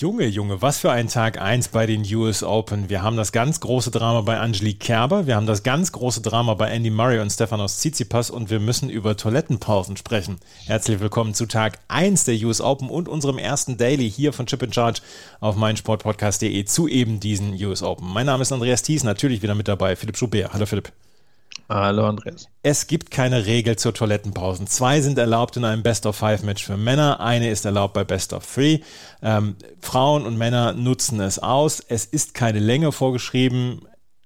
Junge, Junge, was für ein Tag 1 bei den US Open. Wir haben das ganz große Drama bei Angelique Kerber, wir haben das ganz große Drama bei Andy Murray und Stefanos Tsitsipas und wir müssen über Toilettenpausen sprechen. Herzlich willkommen zu Tag 1 der US Open und unserem ersten Daily hier von Chip in Charge auf meinsportpodcast.de zu eben diesen US Open. Mein Name ist Andreas Thies, natürlich wieder mit dabei, Philipp Schubert. Hallo Philipp. Hallo Andreas. Es gibt keine Regel zur Toilettenpausen. Zwei sind erlaubt in einem Best-of-Five-Match für Männer, eine ist erlaubt bei Best-of-Three. Ähm, Frauen und Männer nutzen es aus. Es ist keine Länge vorgeschrieben.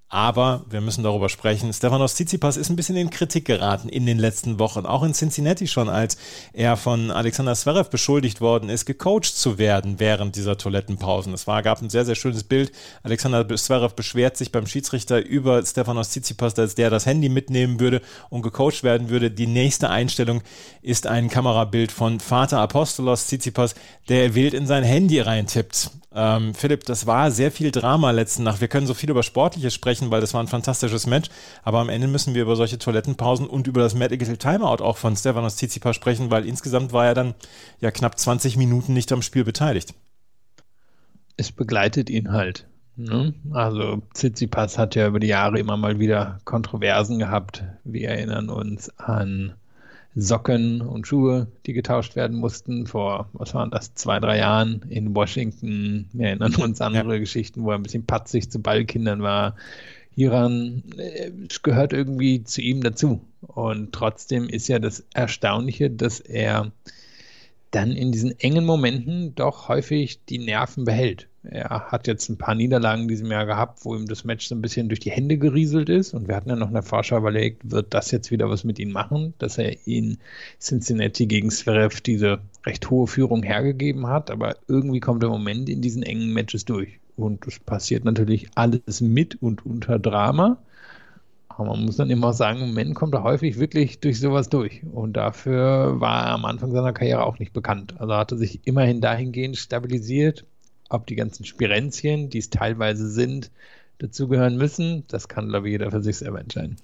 Aber wir müssen darüber sprechen. Stefanos Tsitsipas ist ein bisschen in Kritik geraten in den letzten Wochen. Auch in Cincinnati schon, als er von Alexander Zverev beschuldigt worden ist, gecoacht zu werden während dieser Toilettenpausen. Es war, gab ein sehr, sehr schönes Bild. Alexander Zverev beschwert sich beim Schiedsrichter über Stefanos Tsitsipas, dass der das Handy mitnehmen würde und gecoacht werden würde. Die nächste Einstellung ist ein Kamerabild von Vater Apostolos Tsitsipas, der wild in sein Handy reintippt. Ähm, Philipp, das war sehr viel Drama letzten Nacht. Wir können so viel über Sportliches sprechen, weil das war ein fantastisches Match. Aber am Ende müssen wir über solche Toilettenpausen und über das Medical Timeout auch von Stefanos Tsitsipas sprechen, weil insgesamt war er dann ja knapp 20 Minuten nicht am Spiel beteiligt. Es begleitet ihn halt. Ne? Also Tsitsipas hat ja über die Jahre immer mal wieder Kontroversen gehabt. Wir erinnern uns an Socken und Schuhe, die getauscht werden mussten vor, was waren das, zwei, drei Jahren in Washington. Wir erinnern uns an andere ja. Geschichten, wo er ein bisschen patzig zu Ballkindern war. Hieran äh, gehört irgendwie zu ihm dazu. Und trotzdem ist ja das Erstaunliche, dass er dann in diesen engen Momenten doch häufig die Nerven behält. Er hat jetzt ein paar Niederlagen in diesem Jahr gehabt, wo ihm das Match so ein bisschen durch die Hände gerieselt ist. Und wir hatten ja noch in der Vorschau überlegt, wird das jetzt wieder was mit ihm machen, dass er in Cincinnati gegen Zverev diese recht hohe Führung hergegeben hat. Aber irgendwie kommt er im Moment in diesen engen Matches durch. Und es passiert natürlich alles mit und unter Drama. Aber man muss dann immer sagen, Moment kommt er häufig wirklich durch sowas durch. Und dafür war er am Anfang seiner Karriere auch nicht bekannt. Also hat er sich immerhin dahingehend stabilisiert, ob die ganzen Spirenzchen, die es teilweise sind, dazugehören müssen, das kann, glaube ich, jeder für sich selber entscheiden.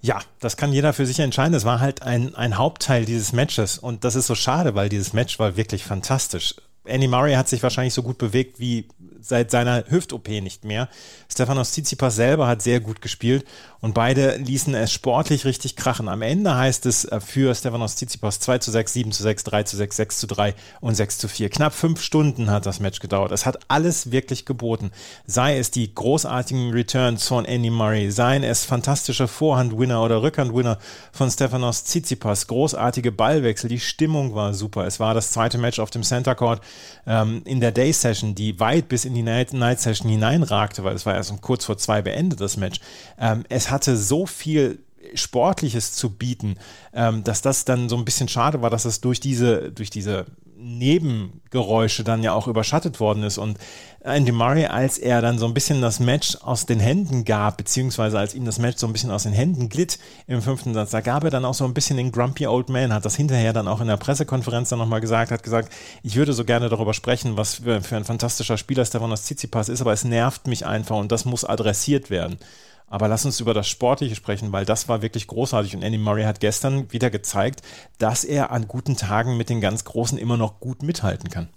Ja, das kann jeder für sich entscheiden. Das war halt ein, ein Hauptteil dieses Matches und das ist so schade, weil dieses Match war wirklich fantastisch. Andy Murray hat sich wahrscheinlich so gut bewegt wie seit seiner Hüft-OP nicht mehr. Stefanos Tsitsipas selber hat sehr gut gespielt und beide ließen es sportlich richtig krachen. Am Ende heißt es äh, für Stefanos Tsitsipas 2 zu 6, 7 zu 6, 3 zu 6, 6 zu 3 und 6 zu 4. Knapp fünf Stunden hat das Match gedauert. Es hat alles wirklich geboten. Sei es die großartigen Returns von Andy Murray, seien es fantastische Vorhand-Winner oder Rückhand-Winner von Stefanos Tsitsipas, großartige Ballwechsel, die Stimmung war super. Es war das zweite Match auf dem Center Court ähm, in der Day Session, die weit bis in die Night, Night Session hineinragte, weil es war erst um kurz vor zwei beendet, das Match. Ähm, es hatte so viel Sportliches zu bieten, ähm, dass das dann so ein bisschen schade war, dass es durch diese, durch diese Nebengeräusche dann ja auch überschattet worden ist. Und Andy Murray, als er dann so ein bisschen das Match aus den Händen gab, beziehungsweise als ihm das Match so ein bisschen aus den Händen glitt im fünften Satz, da gab er dann auch so ein bisschen den Grumpy Old Man, hat das hinterher dann auch in der Pressekonferenz dann nochmal gesagt, hat gesagt, ich würde so gerne darüber sprechen, was für, ein fantastischer Spieler Stefanos Tsitsipas ist, aber es nervt mich einfach und das muss adressiert werden. Aber lass uns über das Sportliche sprechen, weil das war wirklich großartig. Und Andy Murray hat gestern wieder gezeigt, dass er an guten Tagen mit den ganz Großen immer noch gut mithalten kann.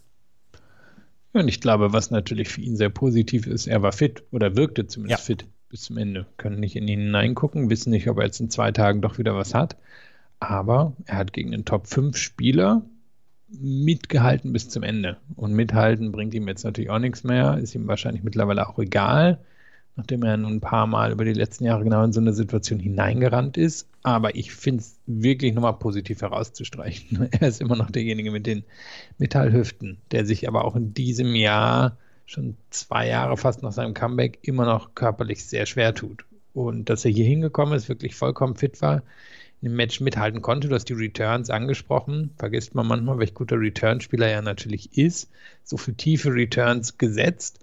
und ich glaube, was natürlich für ihn sehr positiv ist, er war fit oder wirkte zumindest ja. fit bis zum Ende. Können nicht in ihn hineingucken, wissen nicht, ob er jetzt in zwei Tagen doch wieder was hat. Aber er hat gegen den Top 5 Spieler mitgehalten bis zum Ende. Und mithalten bringt ihm jetzt natürlich auch nichts mehr, ist ihm wahrscheinlich mittlerweile auch egal nachdem er nun ein paar Mal über die letzten Jahre genau in so eine Situation hineingerannt ist. Aber ich finde es wirklich nochmal positiv herauszustreichen. Er ist immer noch derjenige mit den Metallhüften, der sich aber auch in diesem Jahr schon zwei Jahre fast nach seinem Comeback immer noch körperlich sehr schwer tut. Und dass er hier hingekommen ist, wirklich vollkommen fit war, im Match mithalten konnte. Du hast die Returns angesprochen. Vergisst man manchmal, welch guter Returnspieler er natürlich ist. So viele tiefe Returns gesetzt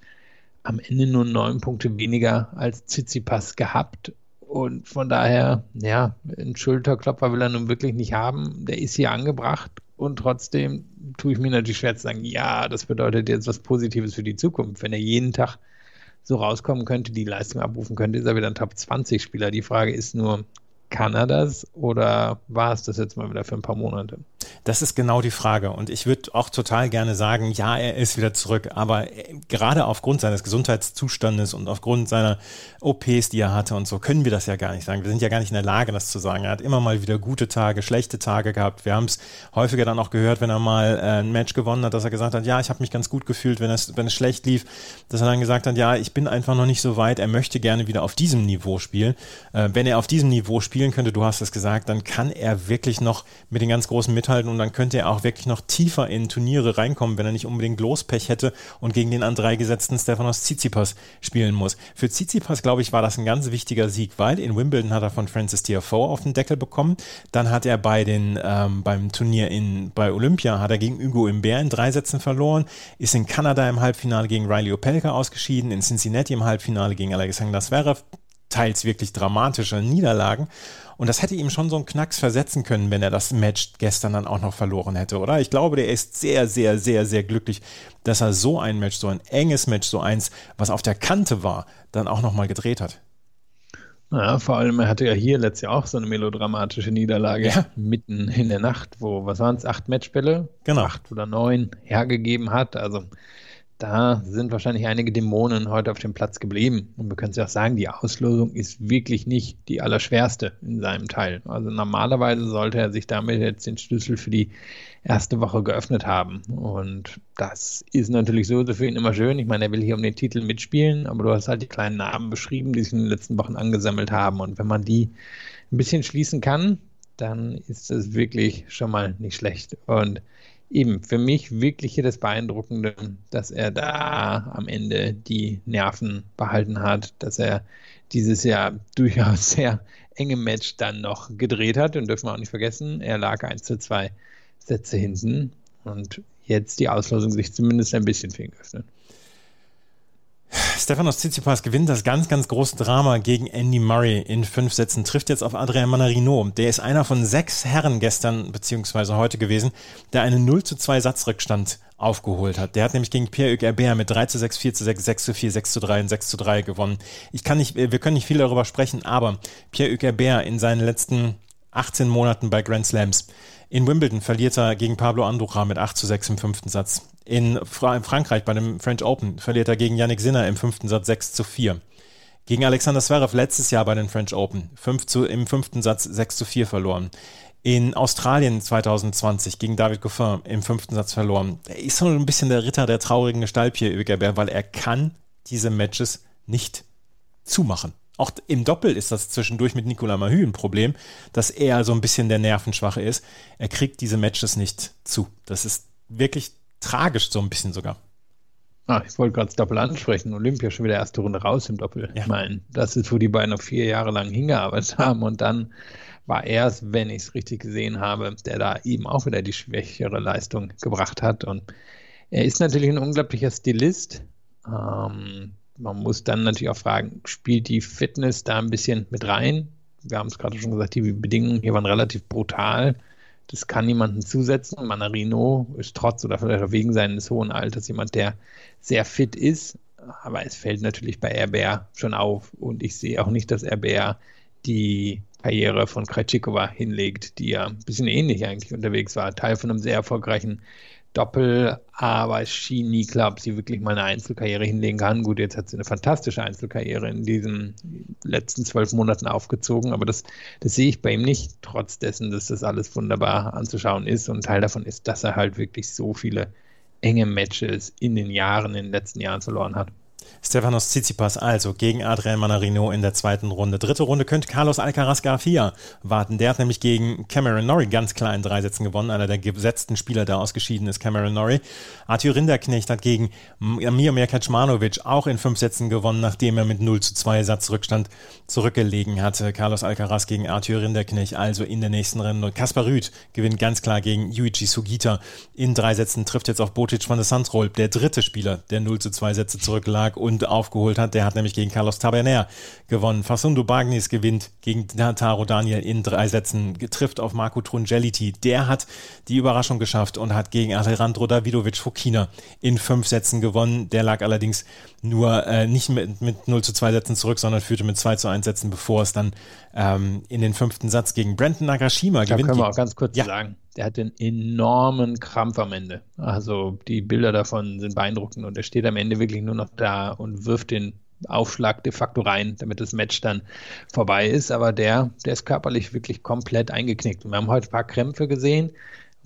am Ende nur neun Punkte weniger als Tsitsipas gehabt. Und von daher, ja, einen Schulterklopfer will er nun wirklich nicht haben. Der ist hier angebracht. Und trotzdem tue ich mir natürlich schwer zu sagen, ja, das bedeutet jetzt was Positives für die Zukunft, wenn er jeden Tag so rauskommen könnte, die Leistung abrufen könnte, ist er wieder ein Top-20-Spieler. Die Frage ist nur, kann er das oder war es das jetzt mal wieder für ein paar Monate? Das ist genau die Frage. Und ich würde auch total gerne sagen, ja, er ist wieder zurück. Aber äh, gerade aufgrund seines Gesundheitszustandes und aufgrund seiner OPs, die er hatte und so, können wir das ja gar nicht sagen. Wir sind ja gar nicht in der Lage, das zu sagen. Er hat immer mal wieder gute Tage, schlechte Tage gehabt. Wir haben es häufiger dann auch gehört, wenn er mal äh, ein Match gewonnen hat, dass er gesagt hat, ja, ich habe mich ganz gut gefühlt, wenn es, wenn es schlecht lief. Dass er dann gesagt hat, ja, ich bin einfach noch nicht so weit. Er möchte gerne wieder auf diesem Niveau spielen. Äh, wenn er auf diesem Niveau spielen könnte, du hast es gesagt, dann kann er wirklich noch mit den ganz großen mithalten mithalten und dann könnte er auch wirklich noch tiefer in Turniere reinkommen, wenn er nicht unbedingt Lospech hätte und gegen den an drei gesetzten Stefanos Tsitsipas spielen muss. Für Tsitsipas, glaube ich, war das ein ganz wichtiger Sieg, weil in Wimbledon hat er von Francis Tiafoe auf den Deckel bekommen. Dann hat er bei den, ähm, beim Turnier in, bei Olympia hat er gegen Hugo Imbert in drei Sätzen verloren, ist in Kanada im Halbfinale gegen Riley Opelka ausgeschieden, in Cincinnati im Halbfinale gegen Alexander Zverev, teils wirklich dramatische Niederlagen. Und das hätte ihm schon so einen Knacks versetzen können, wenn er das Match gestern dann auch noch verloren hätte, oder? Ich glaube, der ist sehr, sehr, sehr, sehr glücklich, dass er so ein Match, so ein enges Match, so eins, was auf der Kante war, dann auch nochmal gedreht hat. Ja, vor allem, er hatte ja hier letztes Jahr auch so eine melodramatische Niederlage ja. mitten in der Nacht, wo, was waren es, acht Matchbälle? Genau. Acht oder neun hergegeben hat. Also da sind wahrscheinlich einige Dämonen heute auf dem Platz geblieben. Und wir können es ja auch sagen, die Auslosung ist wirklich nicht die allerschwerste in seinem Teil. Also normalerweise sollte er sich damit jetzt den Schlüssel für die erste Woche geöffnet haben. Und das ist natürlich so, für ihn immer schön. Ich meine, er will hier um den Titel mitspielen, aber du hast halt die kleinen Namen beschrieben, die sich in den letzten Wochen angesammelt haben. Und wenn man die ein bisschen schließen kann, dann ist es wirklich schon mal nicht schlecht. Und eben für mich wirklich hier das Beeindruckende, dass er da am Ende die Nerven behalten hat, dass er dieses Jahr durchaus sehr enge Match dann noch gedreht hat und dürfen wir auch nicht vergessen, er lag 1 zu 2 Sätze hinten und jetzt die Auslosung sich zumindest ein bisschen für ihn geöffnet. Stefanos Tsitsipas gewinnt das ganz, ganz große Drama gegen Andy Murray in fünf Sätzen, trifft jetzt auf Adrian Manarino. Der ist einer von sechs Herren gestern beziehungsweise heute gewesen, der einen 0 zu 2 Satzrückstand aufgeholt hat. Der hat nämlich gegen Pierre-Hugues Herbert mit 3 zu 6, 4 zu 6, 6 zu 4, 6 zu 3 und 6 zu 3 gewonnen. Ich kann nicht, wir können nicht viel darüber sprechen, aber Pierre-Hugues Herbert in seinen letzten 18 Monaten bei Grand Slams in Wimbledon verliert er gegen Pablo Andorra mit 8 zu 6 im fünften Satz. In, Fra in Frankreich bei dem French Open verliert er gegen Yannick Sinner im fünften Satz 6 zu 4. Gegen Alexander Zverev letztes Jahr bei den French Open 5 zu, im fünften Satz 6 zu 4 verloren. In Australien 2020 gegen David Goffin im fünften Satz verloren. Er ist so ein bisschen der Ritter der traurigen Gestalt hier, weil er kann diese Matches nicht zumachen. Auch im Doppel ist das zwischendurch mit Nicolas Mahü ein Problem, dass er so ein bisschen der Nervenschwache ist. Er kriegt diese Matches nicht zu. Das ist wirklich tragisch, so ein bisschen sogar. Ah, ich wollte gerade das Doppel ansprechen. Olympia schon wieder erste Runde raus im Doppel. Ja. Ich meine, das ist, wo die beiden noch vier Jahre lang hingearbeitet haben und dann war er es, wenn ich es richtig gesehen habe, der da eben auch wieder die schwächere Leistung gebracht hat. Und er ist natürlich ein unglaublicher Stilist. Ähm, man muss dann natürlich auch fragen, spielt die Fitness da ein bisschen mit rein? Wir haben es gerade schon gesagt, die Bedingungen hier waren relativ brutal. Das kann niemanden zusetzen. Manarino ist trotz oder vielleicht wegen seines hohen Alters jemand, der sehr fit ist. Aber es fällt natürlich bei RBR schon auf. Und ich sehe auch nicht, dass RBR die Karriere von Krejcikova hinlegt, die ja ein bisschen ähnlich eigentlich unterwegs war. Teil von einem sehr erfolgreichen Doppel, aber es schien nie klar, ob sie wirklich mal eine Einzelkarriere hinlegen kann. Gut, jetzt hat sie eine fantastische Einzelkarriere in diesen letzten zwölf Monaten aufgezogen, aber das, das sehe ich bei ihm nicht, trotz dessen, dass das alles wunderbar anzuschauen ist. Und Teil davon ist, dass er halt wirklich so viele enge Matches in den Jahren, in den letzten Jahren verloren hat. Stefanos Tsitsipas also gegen Adrian Manarino in der zweiten Runde. Dritte Runde könnte Carlos Alcaraz Garcia warten. Der hat nämlich gegen Cameron Norrie ganz klar in drei Sätzen gewonnen. Einer der gesetzten Spieler, der ausgeschieden ist, Cameron Norrie. Arthur Rinderknecht hat gegen Miomir Kaczmanowicz auch in fünf Sätzen gewonnen, nachdem er mit 0 zu 2 Satzrückstand zurückgelegen hatte. Carlos Alcaraz gegen Arthur Rinderknecht also in der nächsten Runde. Kaspar Rüth gewinnt ganz klar gegen Yuichi Sugita in drei Sätzen, trifft jetzt auf Botic von der Sandrolp, der dritte Spieler, der 0 zu 2 Sätze zurücklag und aufgeholt hat. Der hat nämlich gegen Carlos Taberner gewonnen. Facundo Bagnis gewinnt gegen Taro Daniel in drei Sätzen, trifft auf Marco Trungeliti. Der hat die Überraschung geschafft und hat gegen Alejandro Davidovic Fokina in fünf Sätzen gewonnen. Der lag allerdings nur äh, nicht mit, mit 0 zu 2 Sätzen zurück, sondern führte mit 2 zu 1 Sätzen, bevor es dann ähm, in den fünften Satz gegen Brandon Nagashima da gewinnt. können wir auch ganz kurz ja. sagen, der hat einen enormen Krampf am Ende. Also die Bilder davon sind beeindruckend und er steht am Ende wirklich nur noch da und wirft den Aufschlag de facto rein, damit das Match dann vorbei ist. Aber der, der ist körperlich wirklich komplett eingeknickt. Wir haben heute ein paar Krämpfe gesehen.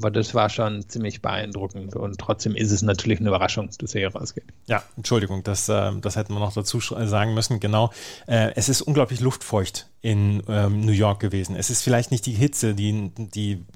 Aber das war schon ziemlich beeindruckend und trotzdem ist es natürlich eine Überraschung, dass er hier rausgeht. Ja, Entschuldigung, das, äh, das hätten wir noch dazu sagen müssen. Genau, äh, es ist unglaublich luftfeucht in ähm, New York gewesen. Es ist vielleicht nicht die Hitze, die, die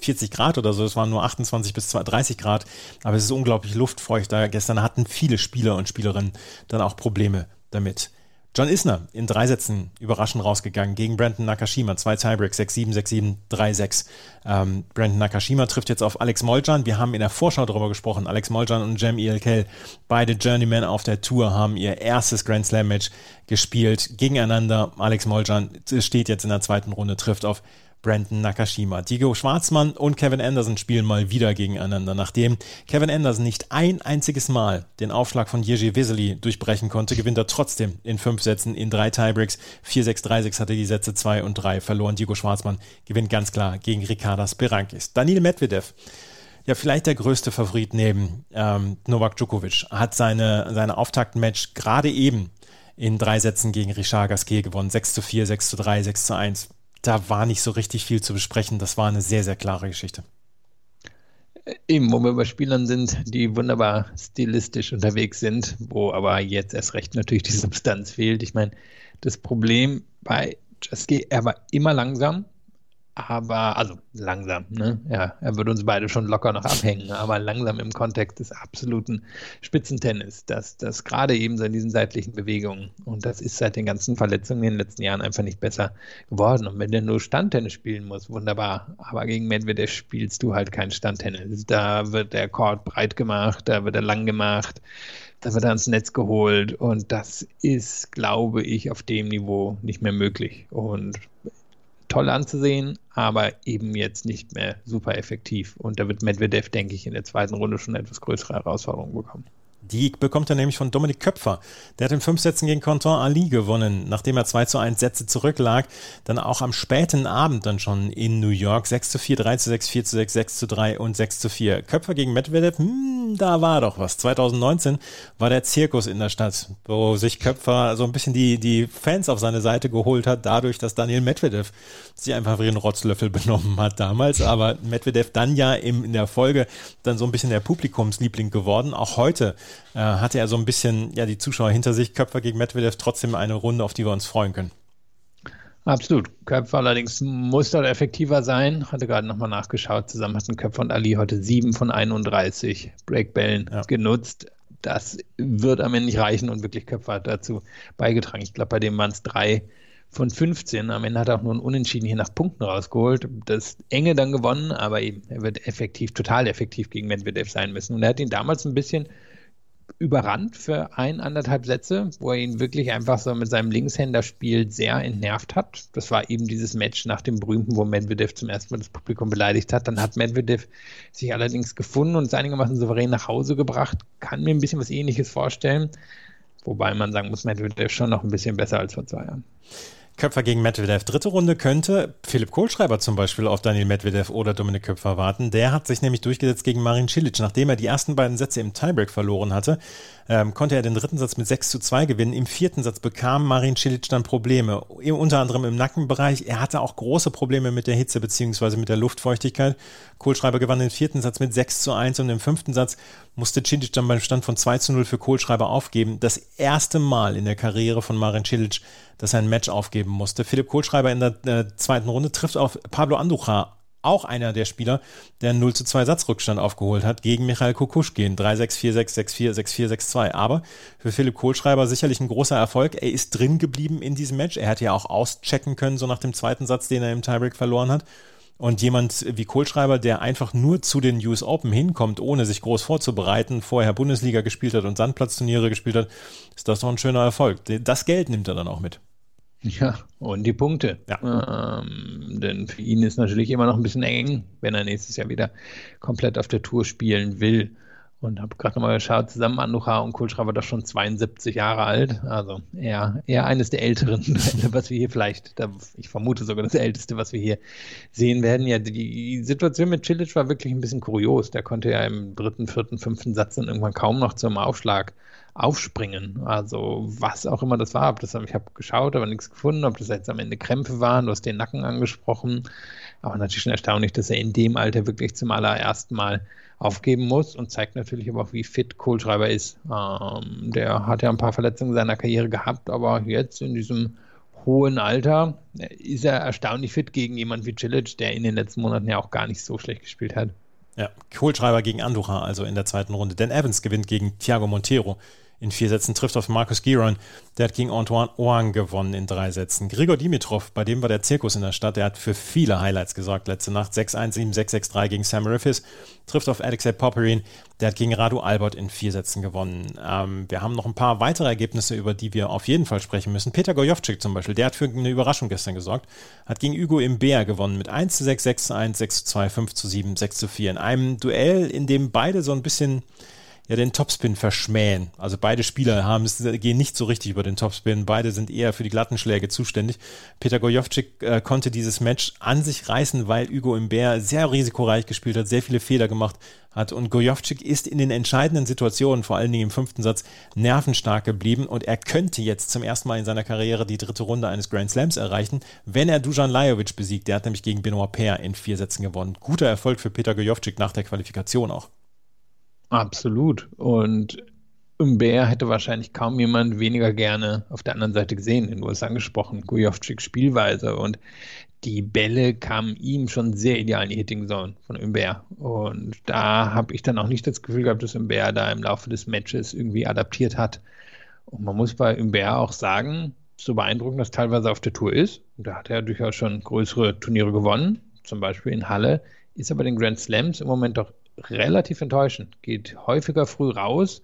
40 Grad oder so, es waren nur 28 bis 30 Grad, aber es ist unglaublich luftfeucht. Da gestern hatten viele Spieler und Spielerinnen dann auch Probleme damit. John Isner in drei Sätzen überraschend rausgegangen gegen Brandon Nakashima. Zwei Tiebreaks, 6-7, 6-7, 3-6. Ähm, Brandon Nakashima trifft jetzt auf Alex Moljan. Wir haben in der Vorschau darüber gesprochen. Alex Moljan und Jem Elkel, beide Journeymen auf der Tour, haben ihr erstes Grand Slam Match gespielt gegeneinander. Alex Moljan steht jetzt in der zweiten Runde, trifft auf Brandon Nakashima. Diego Schwarzmann und Kevin Anderson spielen mal wieder gegeneinander. Nachdem Kevin Anderson nicht ein einziges Mal den Aufschlag von Jerzy Vesely durchbrechen konnte, gewinnt er trotzdem in fünf Sätzen in drei Tiebreaks. 4-6, 3-6 hatte die Sätze 2 und 3 verloren. Diego Schwarzmann gewinnt ganz klar gegen Ricardas Berankis. Daniel Medvedev ja, vielleicht der größte Favorit neben ähm, Novak Djokovic, hat seine, seine Auftaktmatch gerade eben in drei Sätzen gegen Richard Gasquet gewonnen. 6 zu 4, 6 zu 3, 6 zu 1 da war nicht so richtig viel zu besprechen. Das war eine sehr, sehr klare Geschichte. Eben, wo wir bei Spielern sind, die wunderbar stilistisch unterwegs sind, wo aber jetzt erst recht natürlich die Substanz fehlt. Ich meine, das Problem bei Jaski, er war immer langsam, aber, also langsam, ne? Ja, er würde uns beide schon locker noch abhängen, aber langsam im Kontext des absoluten Spitzentennis, dass das gerade eben so in diesen seitlichen Bewegungen und das ist seit den ganzen Verletzungen in den letzten Jahren einfach nicht besser geworden. Und wenn der nur Standtennis spielen muss, wunderbar, aber gegen Medvedev spielst du halt kein Standtennis. Da wird der Court breit gemacht, da wird er lang gemacht, da wird er ans Netz geholt und das ist, glaube ich, auf dem Niveau nicht mehr möglich. Und toll anzusehen, aber eben jetzt nicht mehr super effektiv. Und da wird Medvedev, denke ich, in der zweiten Runde schon etwas größere Herausforderungen bekommen. Die bekommt er nämlich von Dominik Köpfer. Der hat in fünf Sätzen gegen Conton Ali gewonnen, nachdem er 2 zu 1 Sätze zurücklag. Dann auch am späten Abend dann schon in New York. 6 zu 4, 3 zu 6, 4 zu 6, 6 zu 3 und 6 zu 4. Köpfer gegen Medvedev, hm, da war doch was. 2019 war der Zirkus in der Stadt, wo sich Köpfer so ein bisschen die, die Fans auf seine Seite geholt hat, dadurch, dass Daniel Medvedev sich einfach wie ein Rotzlöffel benommen hat damals. Aber Medvedev dann ja im, in der Folge dann so ein bisschen der Publikumsliebling geworden. Auch heute äh, hatte er so ein bisschen ja die Zuschauer hinter sich. Köpfer gegen Medvedev trotzdem eine Runde, auf die wir uns freuen können. Absolut. Köpfer allerdings muss dort effektiver sein. Hatte gerade nochmal nachgeschaut. Zusammen hatten Köpfer und Ali heute sieben von 31 Breakbällen ja. genutzt. Das wird am Ende nicht reichen und wirklich Köpfer hat dazu beigetragen. Ich glaube, bei dem waren es drei von 15. Am Ende hat er auch nur ein Unentschieden hier nach Punkten rausgeholt. Das Enge dann gewonnen, aber eben, er wird effektiv, total effektiv gegen Medvedev sein müssen. Und er hat ihn damals ein bisschen überrannt für ein, anderthalb Sätze, wo er ihn wirklich einfach so mit seinem Linkshänderspiel sehr entnervt hat. Das war eben dieses Match nach dem berühmten, wo Medvedev zum ersten Mal das Publikum beleidigt hat. Dann hat Medvedev sich allerdings gefunden und es einigermaßen souverän nach Hause gebracht. Kann mir ein bisschen was ähnliches vorstellen. Wobei man sagen muss, Medvedev schon noch ein bisschen besser als vor zwei Jahren. Köpfer gegen Medvedev. Dritte Runde könnte Philipp Kohlschreiber zum Beispiel auf Daniel Medvedev oder Dominik Köpfer warten. Der hat sich nämlich durchgesetzt gegen Marin Cilic. Nachdem er die ersten beiden Sätze im Tiebreak verloren hatte, ähm, konnte er den dritten Satz mit 6 zu 2 gewinnen. Im vierten Satz bekam Marin Cilic dann Probleme, unter anderem im Nackenbereich. Er hatte auch große Probleme mit der Hitze bzw. mit der Luftfeuchtigkeit. Kohlschreiber gewann den vierten Satz mit 6 zu 1 und im fünften Satz musste Cilic dann beim Stand von 2 zu 0 für Kohlschreiber aufgeben. Das erste Mal in der Karriere von Marin Cilic, dass er ein Match aufgeben musste. Philipp Kohlschreiber in der äh, zweiten Runde trifft auf Pablo Andujar auch einer der Spieler, der einen 0 zu 2 Satzrückstand aufgeholt hat gegen Michael Kukuschkin. 3-6, 4-6, 6-4, 6-4, 6-2. Aber für Philipp Kohlschreiber sicherlich ein großer Erfolg. Er ist drin geblieben in diesem Match. Er hätte ja auch auschecken können, so nach dem zweiten Satz, den er im Tiebreak verloren hat. Und jemand wie Kohlschreiber, der einfach nur zu den US Open hinkommt, ohne sich groß vorzubereiten, vorher Bundesliga gespielt hat und Sandplatzturniere gespielt hat, ist das doch ein schöner Erfolg. Das Geld nimmt er dann auch mit. Ja, und die Punkte. Ja. Ähm, denn für ihn ist natürlich immer noch ein bisschen eng, wenn er nächstes Jahr wieder komplett auf der Tour spielen will. Und habe gerade nochmal geschaut, zusammen Anducha und Kulschra war doch schon 72 Jahre alt. Also eher, eher eines der älteren was wir hier vielleicht, ich vermute sogar das älteste, was wir hier sehen werden. Ja, die Situation mit Cilic war wirklich ein bisschen kurios. Der konnte ja im dritten, vierten, fünften Satz dann irgendwann kaum noch zum Aufschlag aufspringen. Also was auch immer das war. Das, ich habe geschaut, aber nichts gefunden, ob das jetzt am Ende Krämpfe waren. Du hast den Nacken angesprochen. Aber natürlich schon erstaunlich, dass er in dem Alter wirklich zum allerersten Mal aufgeben muss und zeigt natürlich aber auch, wie fit Kohlschreiber ist. Ähm, der hat ja ein paar Verletzungen in seiner Karriere gehabt, aber jetzt in diesem hohen Alter ist er erstaunlich fit gegen jemanden wie Cilic, der in den letzten Monaten ja auch gar nicht so schlecht gespielt hat. Ja, Kohlschreiber gegen Andujar, also in der zweiten Runde. Dan Evans gewinnt gegen Thiago Montero in vier Sätzen, trifft auf Markus Giron. Der hat gegen Antoine Oang gewonnen in drei Sätzen. Grigor Dimitrov, bei dem war der Zirkus in der Stadt, der hat für viele Highlights gesorgt letzte Nacht. 6-1, 7-6, 6-3 gegen Sam Riffis, trifft auf Alexei Popperin. Der hat gegen Radu Albert in vier Sätzen gewonnen. Ähm, wir haben noch ein paar weitere Ergebnisse, über die wir auf jeden Fall sprechen müssen. Peter Gojovcik zum Beispiel, der hat für eine Überraschung gestern gesorgt. Hat gegen Hugo Imbert gewonnen mit 1 6, 6 1, 6 2, 5 7, 6 4. In einem Duell, in dem beide so ein bisschen ja den Topspin verschmähen. Also beide Spieler haben es, gehen nicht so richtig über den Topspin. Beide sind eher für die glatten Schläge zuständig. Peter Gojovcik äh, konnte dieses Match an sich reißen, weil Hugo Imbert sehr risikoreich gespielt hat, sehr viele Fehler gemacht hat. Und Gojovcik ist in den entscheidenden Situationen, vor allen Dingen im fünften Satz, nervenstark geblieben. Und er könnte jetzt zum ersten Mal in seiner Karriere die dritte Runde eines Grand Slams erreichen, wenn er Dujan Lajovic besiegt. Der hat nämlich gegen Benoit Paire in vier Sätzen gewonnen. Guter Erfolg für Peter Gojovcik nach der Qualifikation auch. Absolut. Und Umber hätte wahrscheinlich kaum jemand weniger gerne auf der anderen Seite gesehen. Du hast angesprochen, Gujovcik Spielweise und die Bälle kamen ihm schon sehr ideal in die Hitting Zone von Umber. Und da habe ich dann auch nicht das Gefühl gehabt, dass Umber da im Laufe des Matches irgendwie adaptiert hat. Und man muss bei Umber auch sagen, so beeindruckend das teilweise auf der Tour ist, und da hat er durchaus schon größere Turniere gewonnen, zum Beispiel in Halle, ist aber den Grand Slams im Moment doch relativ enttäuschend. Geht häufiger früh raus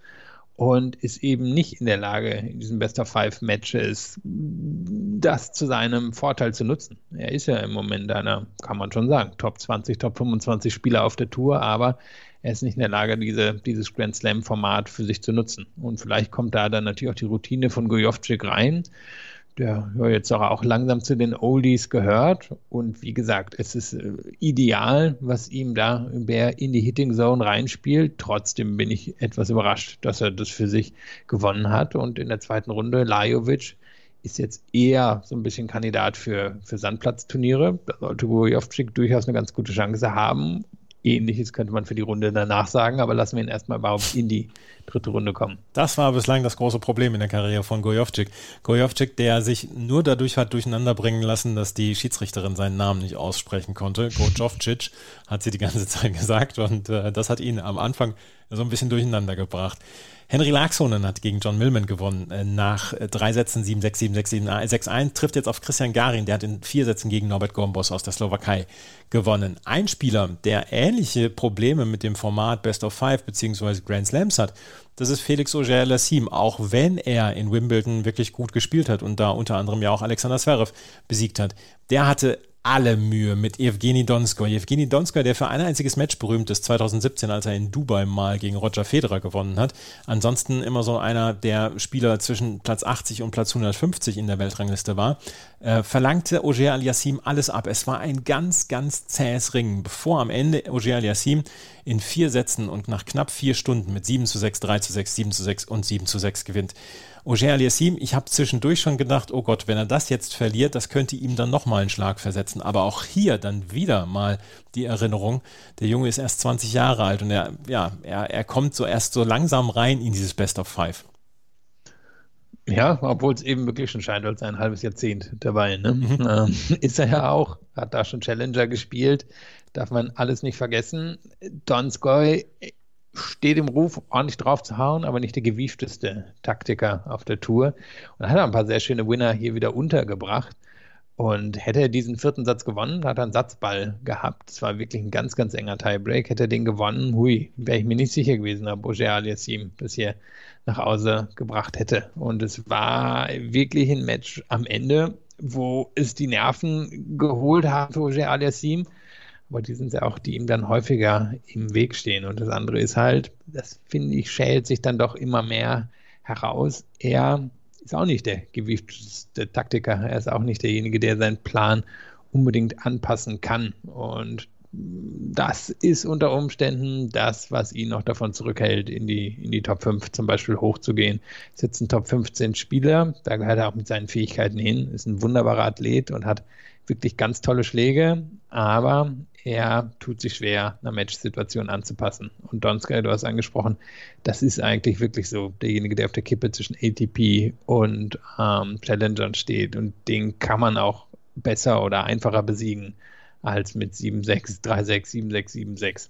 und ist eben nicht in der Lage, in diesen Best of Five Matches das zu seinem Vorteil zu nutzen. Er ist ja im Moment einer, kann man schon sagen, Top 20, Top 25 Spieler auf der Tour, aber er ist nicht in der Lage, diese, dieses Grand Slam-Format für sich zu nutzen. Und vielleicht kommt da dann natürlich auch die Routine von Gojovcik rein der ja, jetzt auch langsam zu den Oldies gehört. Und wie gesagt, es ist äh, ideal, was ihm da in die Hitting Zone reinspielt. Trotzdem bin ich etwas überrascht, dass er das für sich gewonnen hat. Und in der zweiten Runde, Lajovic ist jetzt eher so ein bisschen Kandidat für, für Sandplatzturniere. Da sollte Gojovcik durchaus eine ganz gute Chance haben. Ähnliches könnte man für die Runde danach sagen, aber lassen wir ihn erstmal überhaupt in die dritte Runde kommen. Das war bislang das große Problem in der Karriere von Gojovcik. Gojovcik, der sich nur dadurch hat durcheinander bringen lassen, dass die Schiedsrichterin seinen Namen nicht aussprechen konnte. Gojovcic hat sie die ganze Zeit gesagt und äh, das hat ihn am Anfang so ein bisschen durcheinander gebracht. Henry Laaksonen hat gegen John Millman gewonnen. Äh, nach äh, drei Sätzen 7-6, 7-6, 7-6-1 trifft jetzt auf Christian Garin. Der hat in vier Sätzen gegen Norbert Gombos aus der Slowakei gewonnen. Ein Spieler, der ähnliche Probleme mit dem Format Best of Five bzw. Grand Slams hat, das ist Felix Auger-Lassim, auch wenn er in Wimbledon wirklich gut gespielt hat und da unter anderem ja auch Alexander Zverev besiegt hat. Der hatte alle Mühe mit Evgeny Donskoy. Evgeny Donskoy, der für ein einziges Match berühmt ist, 2017, als er in Dubai mal gegen Roger Federer gewonnen hat. Ansonsten immer so einer der Spieler zwischen Platz 80 und Platz 150 in der Weltrangliste war, äh, verlangte Ogier Aliassim alles ab. Es war ein ganz, ganz zähes Ringen, bevor am Ende Ogier Aliassim in vier Sätzen und nach knapp vier Stunden mit 7 zu 6, 3 zu 6, 7 zu 6 und 7 zu 6 gewinnt. Ogier Aliassim, ich habe zwischendurch schon gedacht, oh Gott, wenn er das jetzt verliert, das könnte ihm dann nochmal einen Schlag versetzen. Aber auch hier dann wieder mal die Erinnerung, der Junge ist erst 20 Jahre alt und er, ja, er, er kommt so erst so langsam rein in dieses Best of Five. Ja, obwohl es eben wirklich schon scheint, als ein halbes Jahrzehnt dabei. Ne? Mhm. Ähm, ist er ja auch, hat da schon Challenger gespielt, darf man alles nicht vergessen. Donskoy steht im Ruf, ordentlich drauf zu hauen, aber nicht der gewiefteste Taktiker auf der Tour. Und hat ein paar sehr schöne Winner hier wieder untergebracht. Und hätte er diesen vierten Satz gewonnen, hat er einen Satzball gehabt. Es war wirklich ein ganz, ganz enger Tiebreak. Hätte er den gewonnen, hui, wäre ich mir nicht sicher gewesen, ob Auger Aliassim das hier nach Hause gebracht hätte. Und es war wirklich ein Match am Ende, wo es die Nerven geholt haben für Auger Aliassim. Aber die sind ja auch, die ihm dann häufiger im Weg stehen. Und das andere ist halt, das finde ich, schält sich dann doch immer mehr heraus. Er ist auch nicht der gewiefte Taktiker. Er ist auch nicht derjenige, der seinen Plan unbedingt anpassen kann. Und das ist unter Umständen das, was ihn noch davon zurückhält, in die, in die Top 5 zum Beispiel hochzugehen. Ist jetzt ein Top 15 Spieler, da gehört er auch mit seinen Fähigkeiten hin, ist ein wunderbarer Athlet und hat wirklich ganz tolle Schläge, aber er tut sich schwer, einer Matchsituation anzupassen. Und Donska, du hast angesprochen, das ist eigentlich wirklich so derjenige, der auf der Kippe zwischen ATP und ähm, Challengern steht. Und den kann man auch besser oder einfacher besiegen als mit 7-6, 3-6, 7-6, 7-6.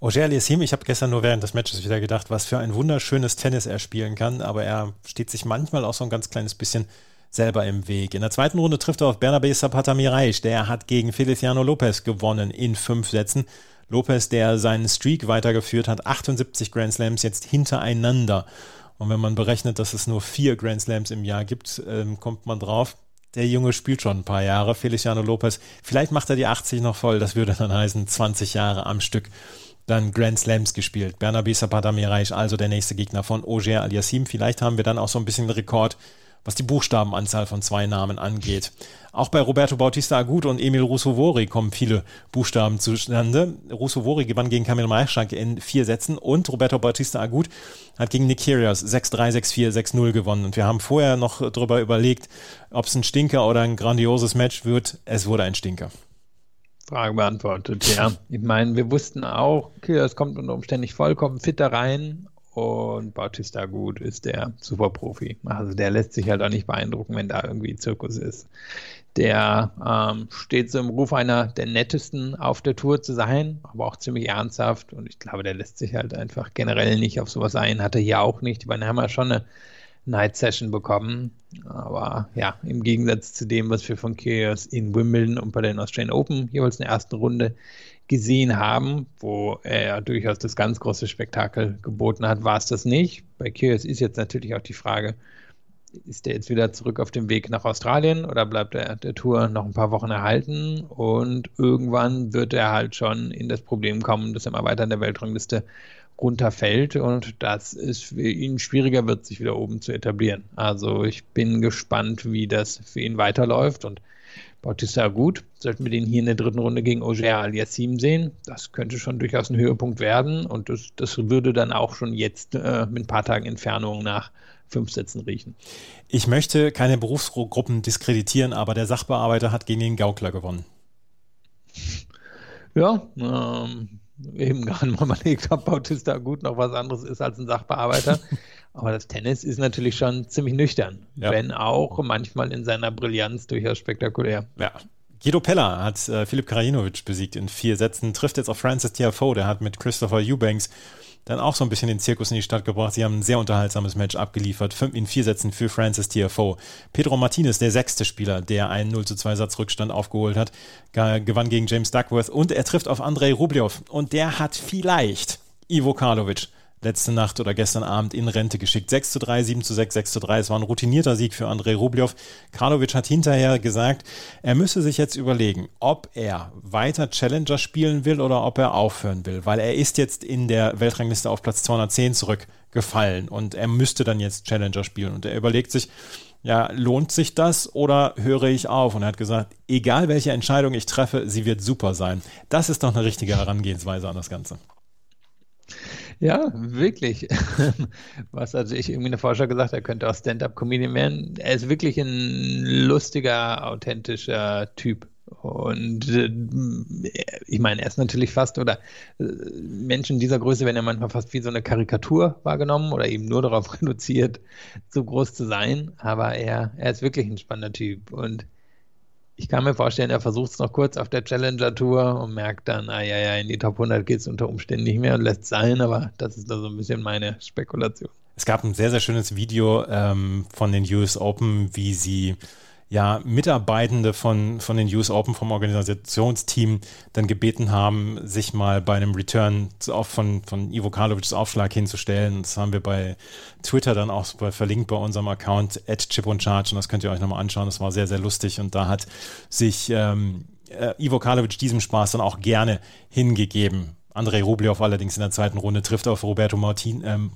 Auger Aliassime, ich habe gestern nur während des Matches wieder gedacht, was für ein wunderschönes Tennis er spielen kann, aber er steht sich manchmal auch so ein ganz kleines bisschen selber im Weg. In der zweiten Runde trifft er auf Bernabe Zapata Miraisch. Der hat gegen Feliciano Lopez gewonnen in fünf Sätzen. Lopez, der seinen Streak weitergeführt hat, 78 Grand Slams jetzt hintereinander. Und wenn man berechnet, dass es nur vier Grand Slams im Jahr gibt, ähm, kommt man drauf. Der Junge spielt schon ein paar Jahre. Feliciano Lopez, vielleicht macht er die 80 noch voll. Das würde dann heißen 20 Jahre am Stück dann Grand Slams gespielt. Bernabe Zapata Miraisch, also der nächste Gegner von Auger Aliassim. Vielleicht haben wir dann auch so ein bisschen Rekord was die Buchstabenanzahl von zwei Namen angeht. Auch bei Roberto Bautista Agut und Emil Rusovori kommen viele Buchstaben zustande. Rusovori gewann gegen Kamil Maishak in vier Sätzen und Roberto Bautista Agut hat gegen Nick Kyrgios 6-3, 6-4, 6-0 gewonnen. Und wir haben vorher noch darüber überlegt, ob es ein Stinker oder ein grandioses Match wird. Es wurde ein Stinker. Frage beantwortet, ja. Ich meine, wir wussten auch, Kyrgios kommt unter Umständen vollkommen fit da rein und Bautista Gut ist der Superprofi. Also der lässt sich halt auch nicht beeindrucken, wenn da irgendwie Zirkus ist. Der ähm, steht so im Ruf einer der nettesten auf der Tour zu sein, aber auch ziemlich ernsthaft. Und ich glaube, der lässt sich halt einfach generell nicht auf sowas ein. Hatte hier auch nicht. Ich meine, haben wir schon eine Night Session bekommen. Aber ja, im Gegensatz zu dem, was wir von Kyrgios in Wimbledon und bei den Australian Open jeweils in der ersten Runde gesehen haben, wo er durchaus das ganz große Spektakel geboten hat, war es das nicht. Bei Kyrgios ist jetzt natürlich auch die Frage, ist er jetzt wieder zurück auf dem Weg nach Australien oder bleibt er der Tour noch ein paar Wochen erhalten? Und irgendwann wird er halt schon in das Problem kommen, dass er mal weiter in der Weltrangliste runterfällt und dass es für ihn schwieriger wird, sich wieder oben zu etablieren. Also ich bin gespannt, wie das für ihn weiterläuft und Bautista gut. Sollten wir den hier in der dritten Runde gegen Auger Aliassim sehen. Das könnte schon durchaus ein Höhepunkt werden und das, das würde dann auch schon jetzt äh, mit ein paar Tagen Entfernung nach fünf Sätzen riechen. Ich möchte keine Berufsgruppen diskreditieren, aber der Sachbearbeiter hat gegen den Gaukler gewonnen. Ja, ähm, eben gerade mal überlegt, ob Bautista gut noch was anderes ist als ein Sachbearbeiter. Aber das Tennis ist natürlich schon ziemlich nüchtern, ja. wenn auch manchmal in seiner Brillanz durchaus spektakulär. Ja. Guido Pella hat äh, Filip Krajinovic besiegt in vier Sätzen, trifft jetzt auf Francis Tiafoe, der hat mit Christopher Eubanks dann auch so ein bisschen den Zirkus in die Stadt gebracht. Sie haben ein sehr unterhaltsames Match abgeliefert, in vier Sätzen für Francis Tiafoe. Pedro Martinez, der sechste Spieler, der einen 0 zu 2 Satz Rückstand aufgeholt hat, gewann gegen James Duckworth und er trifft auf Andrei Rublev und der hat vielleicht Ivo Karlovic letzte Nacht oder gestern Abend in Rente geschickt. 6 zu 3, 7 zu 6, 6 zu 3. Es war ein routinierter Sieg für Andrei Rublev. Karlovic hat hinterher gesagt, er müsse sich jetzt überlegen, ob er weiter Challenger spielen will oder ob er aufhören will, weil er ist jetzt in der Weltrangliste auf Platz 210 zurückgefallen und er müsste dann jetzt Challenger spielen und er überlegt sich, ja, lohnt sich das oder höre ich auf? Und er hat gesagt, egal welche Entscheidung ich treffe, sie wird super sein. Das ist doch eine richtige Herangehensweise an das Ganze. Ja, wirklich. Was also ich irgendwie eine Forscher gesagt, er könnte auch Stand-up-Comedian werden. Er ist wirklich ein lustiger, authentischer Typ. Und äh, ich meine, er ist natürlich fast, oder äh, Menschen dieser Größe werden ja manchmal fast wie so eine Karikatur wahrgenommen oder eben nur darauf reduziert, so groß zu sein. Aber er, er ist wirklich ein spannender Typ. Und ich kann mir vorstellen, er versucht es noch kurz auf der Challenger Tour und merkt dann, ah ja, ja, in die Top 100 geht es unter Umständen nicht mehr und lässt es sein, aber das ist da so ein bisschen meine Spekulation. Es gab ein sehr, sehr schönes Video ähm, von den US Open, wie sie ja Mitarbeitende von, von den US Open vom Organisationsteam dann gebeten haben, sich mal bei einem Return von, von Ivo Karlovics Aufschlag hinzustellen. Das haben wir bei Twitter dann auch verlinkt bei unserem Account at Chip und Charge und das könnt ihr euch nochmal anschauen. Das war sehr, sehr lustig und da hat sich ähm, äh, Ivo Karlovic diesem Spaß dann auch gerne hingegeben. Andrei Rublev allerdings in der zweiten Runde trifft auf Roberto Martin, ähm,